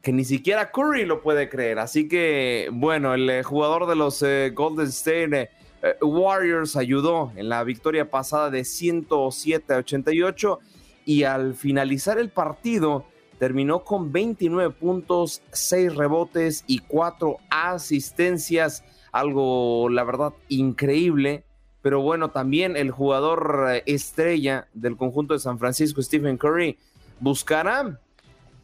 que ni siquiera Curry lo puede creer. Así que, bueno, el eh, jugador de los eh, Golden State eh, Warriors ayudó en la victoria pasada de 107 a 88 y al finalizar el partido terminó con 29 puntos, 6 rebotes y 4 asistencias. Algo, la verdad, increíble pero bueno, también el jugador eh, estrella del conjunto de San Francisco, Stephen Curry, buscará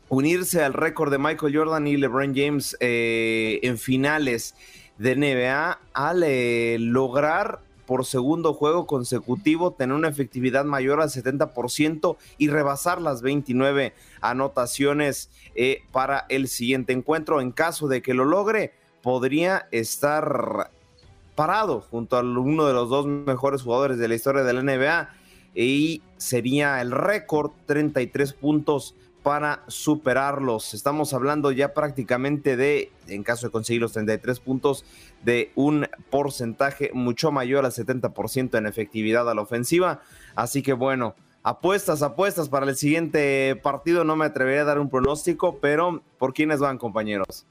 unirse al récord de Michael Jordan y LeBron James eh, en finales de NBA al eh, lograr por segundo juego consecutivo tener una efectividad mayor al 70% y rebasar las 29 anotaciones para el siguiente encuentro. En caso de que lo logre, podría estar parado junto a uno de los dos mejores jugadores de la historia de la NBA y sería el récord 33 puntos para superarlos. Estamos hablando ya prácticamente de, en caso de conseguir los 33 puntos, de un porcentaje mucho mayor al 70% en efectividad a la ofensiva. Así que bueno, apuestas, apuestas para el siguiente partido. No me atrevería a dar un pronóstico, pero ¿por quiénes van, compañeros?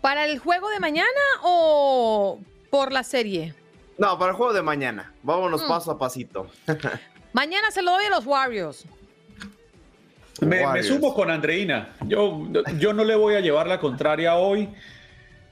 ¿Para el juego de mañana o por la serie? No, para el juego de mañana. Vámonos mm. paso a pasito. mañana se lo doy a los Warriors. Me, sumo con Andreina. Yo, yo no le voy a llevar la contraria hoy.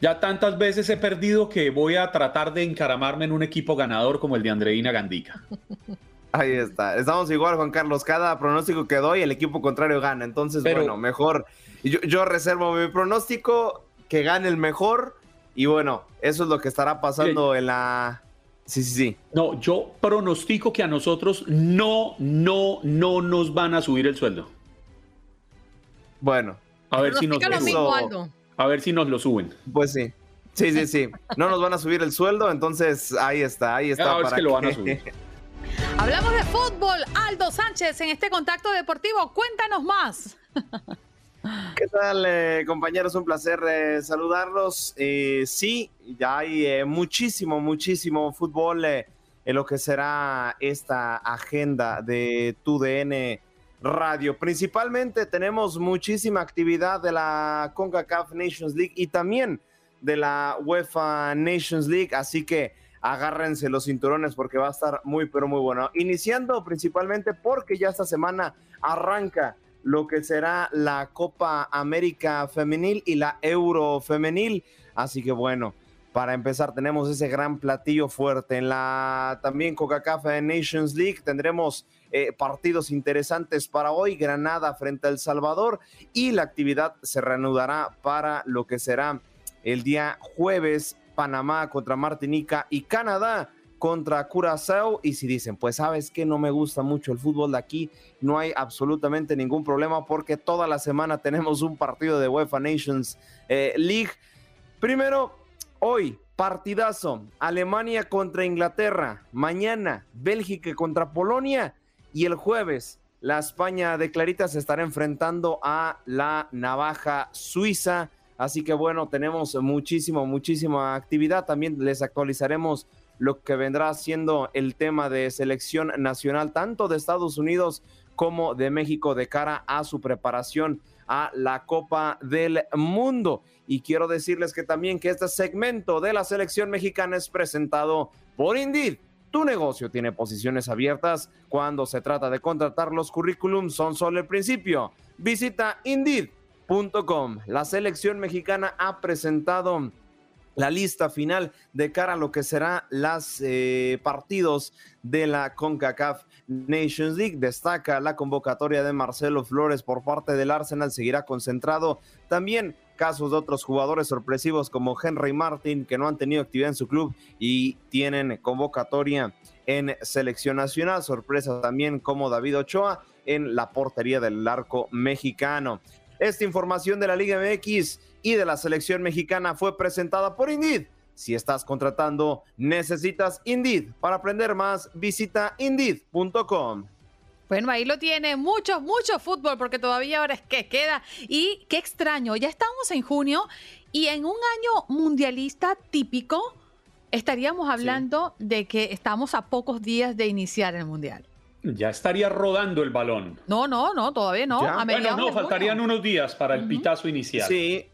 Ya tantas veces he perdido que voy a tratar de encaramarme en un equipo ganador como el de Andreina Gandica. Ahí está. Estamos igual, Juan Carlos. Cada pronóstico que doy, el equipo contrario gana. Entonces, bueno, mejor. Yo, yo reservo mi pronóstico, que gane el mejor y bueno, eso es lo que estará pasando en la... Sí, sí, sí. No, yo pronostico que a nosotros no, no, no nos van a subir el sueldo. Bueno. A ver si nos lo suben. A ver si nos lo suben. Pues sí. Sí, sí, sí. No nos van a subir el sueldo, entonces ahí está, ahí está. para que lo van a subir. Hablamos de fútbol. Aldo Sánchez en este contacto deportivo. Cuéntanos más. ¿Qué tal, eh, compañeros? Un placer eh, saludarlos. Eh, sí, ya hay muchísimo, muchísimo fútbol en lo que será esta agenda de TUDN Radio. Principalmente tenemos muchísima actividad de la CONCACAF Nations League y también de la UEFA Nations League, así que agárrense los cinturones porque va a estar muy, pero muy bueno. Iniciando principalmente porque ya esta semana arranca lo que será la Copa América Femenil y la Euro Femenil. Así que bueno, para empezar tenemos ese gran platillo fuerte. En la también Coca-Cola Nations League tendremos eh, partidos interesantes para hoy, Granada frente a El Salvador y la actividad se reanudará para lo que será el día jueves, Panamá contra Martinica y Canadá contra Curazao y si dicen, pues sabes que no me gusta mucho el fútbol de aquí, no hay absolutamente ningún problema porque toda la semana tenemos un partido de UEFA Nations eh, League. Primero, hoy, partidazo, Alemania contra Inglaterra, mañana Bélgica contra Polonia y el jueves la España de Clarita se estará enfrentando a la navaja suiza. Así que bueno, tenemos muchísimo, muchísima actividad. También les actualizaremos lo que vendrá siendo el tema de selección nacional, tanto de Estados Unidos como de México, de cara a su preparación a la Copa del Mundo. Y quiero decirles que también que este segmento de la selección mexicana es presentado por Indeed. Tu negocio tiene posiciones abiertas. Cuando se trata de contratar los currículums son solo el principio. Visita Indeed.com. La selección mexicana ha presentado la lista final de cara a lo que será los eh, partidos de la CONCACAF Nations League. Destaca la convocatoria de Marcelo Flores por parte del Arsenal, seguirá concentrado también casos de otros jugadores sorpresivos como Henry Martin, que no han tenido actividad en su club y tienen convocatoria en selección nacional. Sorpresa también como David Ochoa en la portería del arco mexicano. Esta información de la Liga MX y de la selección mexicana fue presentada por Indeed. Si estás contratando, necesitas Indeed. Para aprender más, visita indeed.com. Bueno, ahí lo tiene, mucho, mucho fútbol, porque todavía ahora es que queda. Y qué extraño, ya estamos en junio y en un año mundialista típico estaríamos hablando de que estamos a pocos días de iniciar el mundial. Ya estaría rodando el balón. No, no, no, todavía no. A bueno, no, faltarían unos días para el pitazo inicial. Sí,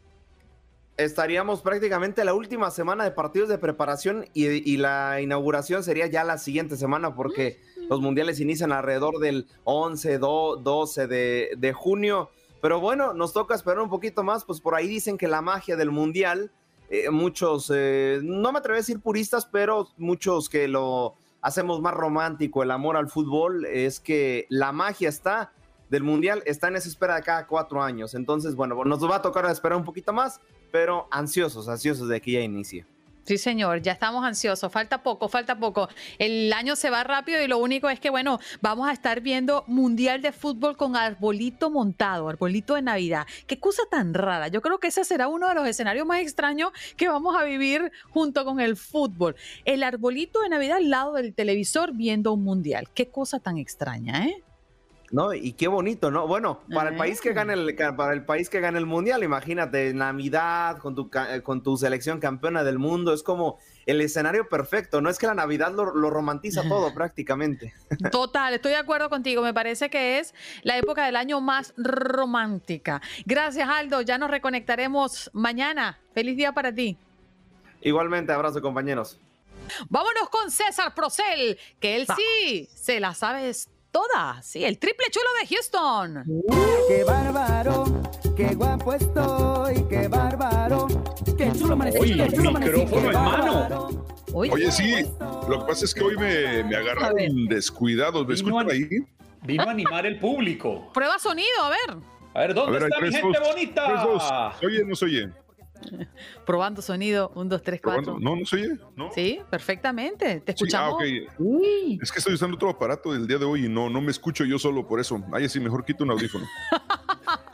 estaríamos prácticamente la última semana de partidos de preparación y, la inauguración sería ya la siguiente semana porque los mundiales inician alrededor del 11, 12 de, junio. Pero bueno, nos toca esperar un poquito más, pues por ahí dicen que la magia del mundial, eh, muchos, eh, no me atrevo a decir puristas, pero muchos que lo hacemos más romántico, el amor al fútbol, es que la magia está del mundial, está en esa espera de cada cuatro años. Entonces, bueno, nos va a tocar esperar un poquito más, pero ansiosos, ansiosos de que ya inicie. Sí, señor, ya estamos ansiosos. Falta poco, falta poco. El año se va rápido y lo único es que, bueno, vamos a estar viendo Mundial de Fútbol con arbolito montado, arbolito de Navidad. Qué cosa tan rara. Yo creo que ese será uno de los escenarios más extraños que vamos a vivir junto con el fútbol. El arbolito de Navidad al lado del televisor viendo un Mundial. Qué cosa tan extraña, ¿eh? ¿No? Y qué bonito, ¿no? Bueno, para el país que gane el, para el país que gane el mundial, imagínate, Navidad con tu, con tu selección campeona del mundo, es como el escenario perfecto, ¿no? Es que la Navidad lo, romantiza todo prácticamente. Total, estoy de acuerdo contigo, me parece que es la época del año más romántica. Gracias, Aldo, ya nos reconectaremos mañana. Feliz día para ti. Igualmente, abrazo compañeros. Vámonos con César Procel, que él sí se la sabe toda. Sí, el triple chulo de Houston. ¡Qué bárbaro! ¡Qué guapo estoy! ¡Qué bárbaro! ¡Qué chulo amanecí! Oye, qué chulo micrófono en mano. Oye, sí, lo que pasa es que hoy me, me agarraron descuidados. ¿Me escuchan ahí? Vino a animar el público. Prueba sonido, a ver. A ver, ¿dónde está mi gente bonita? Oye, no se oye. Probando sonido, un, dos, tres, cuatro. No, no se oye. ¿No? Sí, perfectamente. Te escuchamos. Es que estoy usando otro aparato del día de hoy y no, no me escucho yo solo por eso. Ay, sí, mejor quito un audífono.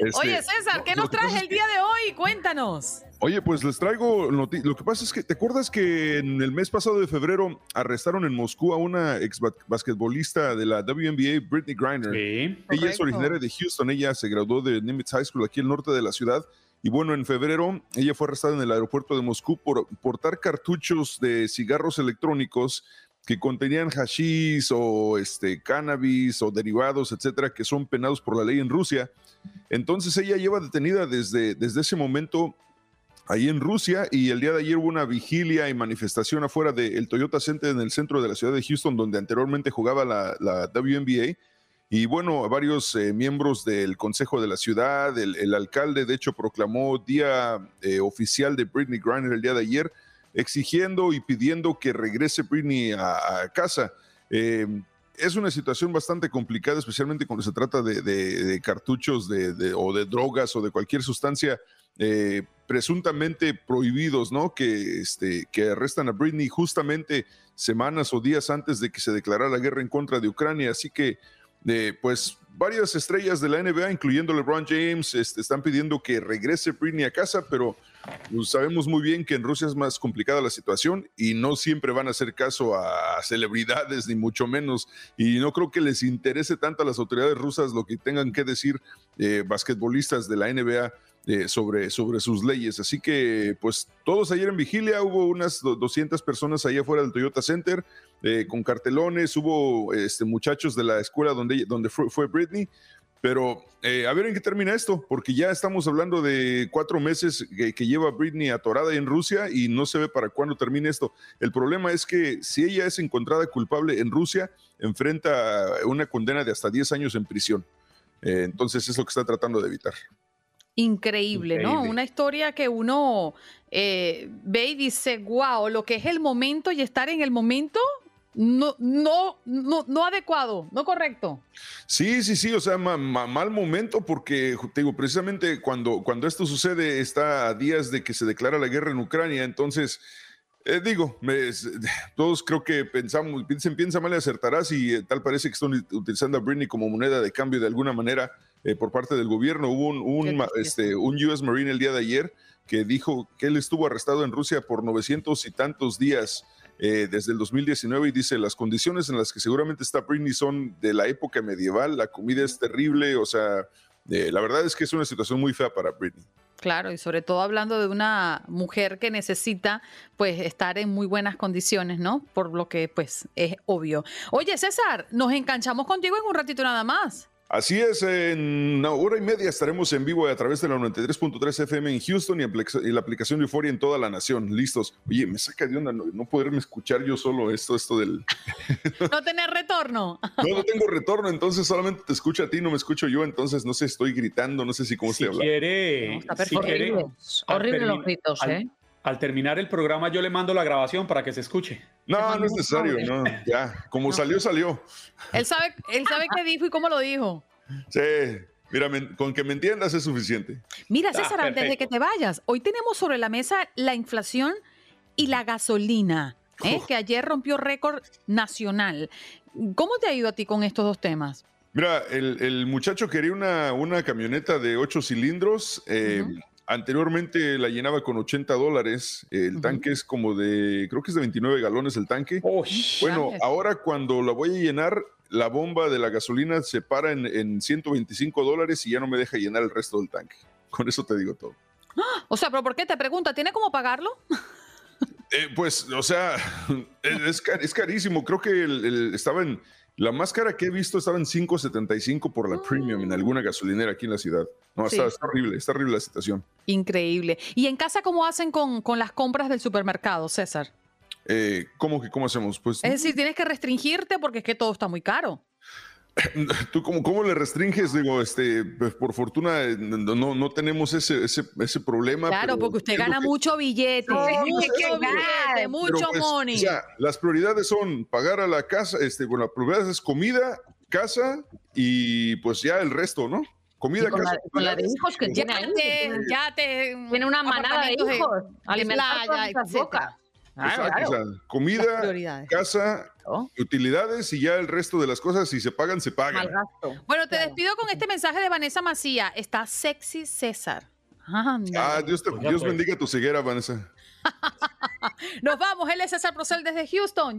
Este, Oye, César, ¿qué nos traes el día de hoy? Cuéntanos. Oye, pues les traigo Lo que pasa es que, ¿te acuerdas que en el mes pasado de febrero arrestaron en Moscú a una ex basquetbolista de la WNBA, Britney Griner? Sí. Ella es originaria de Houston. Ella se graduó de Nimitz High School aquí al norte de la ciudad y bueno, en febrero ella fue arrestada en el aeropuerto de Moscú por portar cartuchos de cigarros electrónicos que contenían hashish o este, cannabis o derivados, etcétera, que son penados por la ley en Rusia. Entonces ella lleva detenida desde, desde ese momento ahí en Rusia y el día de ayer hubo una vigilia y manifestación afuera del Toyota Center en el centro de la ciudad de Houston, donde anteriormente jugaba la, la WNBA. Y bueno, varios eh, miembros del Consejo de la Ciudad, el, alcalde de hecho proclamó día eh, oficial de Britney Griner el día de ayer, exigiendo y pidiendo que regrese Britney a, casa. Em, es una situación bastante complicada, especialmente cuando se trata de, cartuchos de, o de drogas o de cualquier sustancia eh, presuntamente prohibidos, ¿no? Que, este, que arrestan a Britney justamente semanas o días antes de que se declarara la guerra en contra de Ucrania. Así que pues varias estrellas de la NBA, incluyendo LeBron James, este, están pidiendo que regrese Britney a casa, pero pues, sabemos muy bien que en Rusia es más complicada la situación y no siempre van a hacer caso a celebridades, ni mucho menos. Y no creo que les interese tanto a las autoridades rusas lo que tengan que decir eh, basquetbolistas de la NBA eh, sobre, sobre sus leyes. Así que, pues, todos ayer en vigilia hubo unas 200 personas ahí afuera del Toyota Center eh, con cartelones, hubo este, muchachos de la escuela donde, donde fue, Britney. Pero eh, a ver en qué termina esto, porque ya estamos hablando de cuatro meses que, que, lleva Britney atorada en Rusia y no se ve para cuándo termine esto. El problema es que si ella es encontrada culpable en Rusia, enfrenta una condena de hasta 10 años en prisión. entonces es lo que está tratando de evitar. Increíble, ¿no? Una historia que uno eh, ve y dice, wow, lo que es el momento y estar en el momento no, no, no, no adecuado, no correcto. Sí, sí, sí, o sea, mal momento porque, te digo, precisamente cuando, cuando esto sucede está a días de que se declara la guerra en Ucrania, entonces... Eh, digo, todos creo que pensamos, piensen, piensa mal y acertarás y eh, tal parece que están utilizando a Britney como moneda de cambio de alguna manera eh, por parte del gobierno. Hubo un, un, este, un US Marine el día de ayer que dijo que él estuvo arrestado en Rusia por 900 y tantos días eh, desde el 2019 y dice las condiciones en las que seguramente está Britney son de la época medieval, la comida es terrible, o sea, eh, la verdad es que es una situación muy fea para Britney. Claro, y sobre todo hablando de una mujer que necesita pues estar en muy buenas condiciones, ¿no? Por lo que pues es obvio. Oye, César, nos enganchamos contigo en un ratito nada más. Así es, en una hora y media estaremos en vivo a través de la 93.3 FM en Houston y, la aplicación de Euphoria en toda la nación. Listos. Oye, me saca de onda no, poderme escuchar yo solo esto, esto del... no tener retorno. no, no tengo retorno, entonces solamente te escucho a ti, no me escucho yo, entonces no sé, estoy gritando, no sé si cómo si estoy hablando. Quiere, si horrible, horrible los gritos, ¿eh? Al terminar el programa yo le mando la grabación para que se escuche. No, no es necesario, no, ya, como salió, salió. Él sabe, él sabe qué dijo y cómo lo dijo. Sí, mira, con que me entiendas es suficiente. Mira, ah, César, antes de que te vayas, hoy tenemos sobre la mesa la inflación y la gasolina, ¿eh? que ayer rompió récord nacional. ¿Cómo te ha ido a ti con estos dos temas? Mira, el, muchacho quería una, una, camioneta de ocho cilindros. Eh, Anteriormente la llenaba con 80 dólares. El tanque es como de, creo que es de 29 galones el tanque. bueno, ahora cuando la voy a llenar, la bomba de la gasolina se para en, 125 dólares y ya no me deja llenar el resto del tanque. Con eso te digo todo. O sea, pero ¿por qué? Te pregunta, ¿tiene cómo pagarlo? Eh, pues, o sea, es, es carísimo. Creo que estaba en la más cara que he visto estaba en 5.75 por la premium en alguna gasolinera aquí en la ciudad. No, está, horrible, está horrible la situación. Increíble. ¿Y en casa cómo hacen con, con las compras del supermercado, César? Eh, ¿Cómo que cómo hacemos? Pues, es decir, tienes que restringirte porque es que todo está muy caro. ¿Tú cómo, cómo, le restringes? Digo, este, pues por fortuna eh, no, no tenemos ese, ese, ese problema. Claro, porque usted gana mucho billete, mucho billete, mucho pues, money. O sea, las prioridades son pagar a la casa, este, bueno, la prioridad es comida, casa y pues ya el resto, ¿no? Comida, con casa. La, con la de hijos que tiene ya te, tiene una manada de hijos, playa, etcétera. Exacto, O sea, comida, casa, utilidades y ya el resto de las cosas, si se pagan, se pagan. Bueno, te despido con este mensaje de Vanessa Macía. Está sexy César. ah, Dios, te, Dios bendiga tu ceguera, Vanessa. Nos vamos, él es César Procel desde Houston.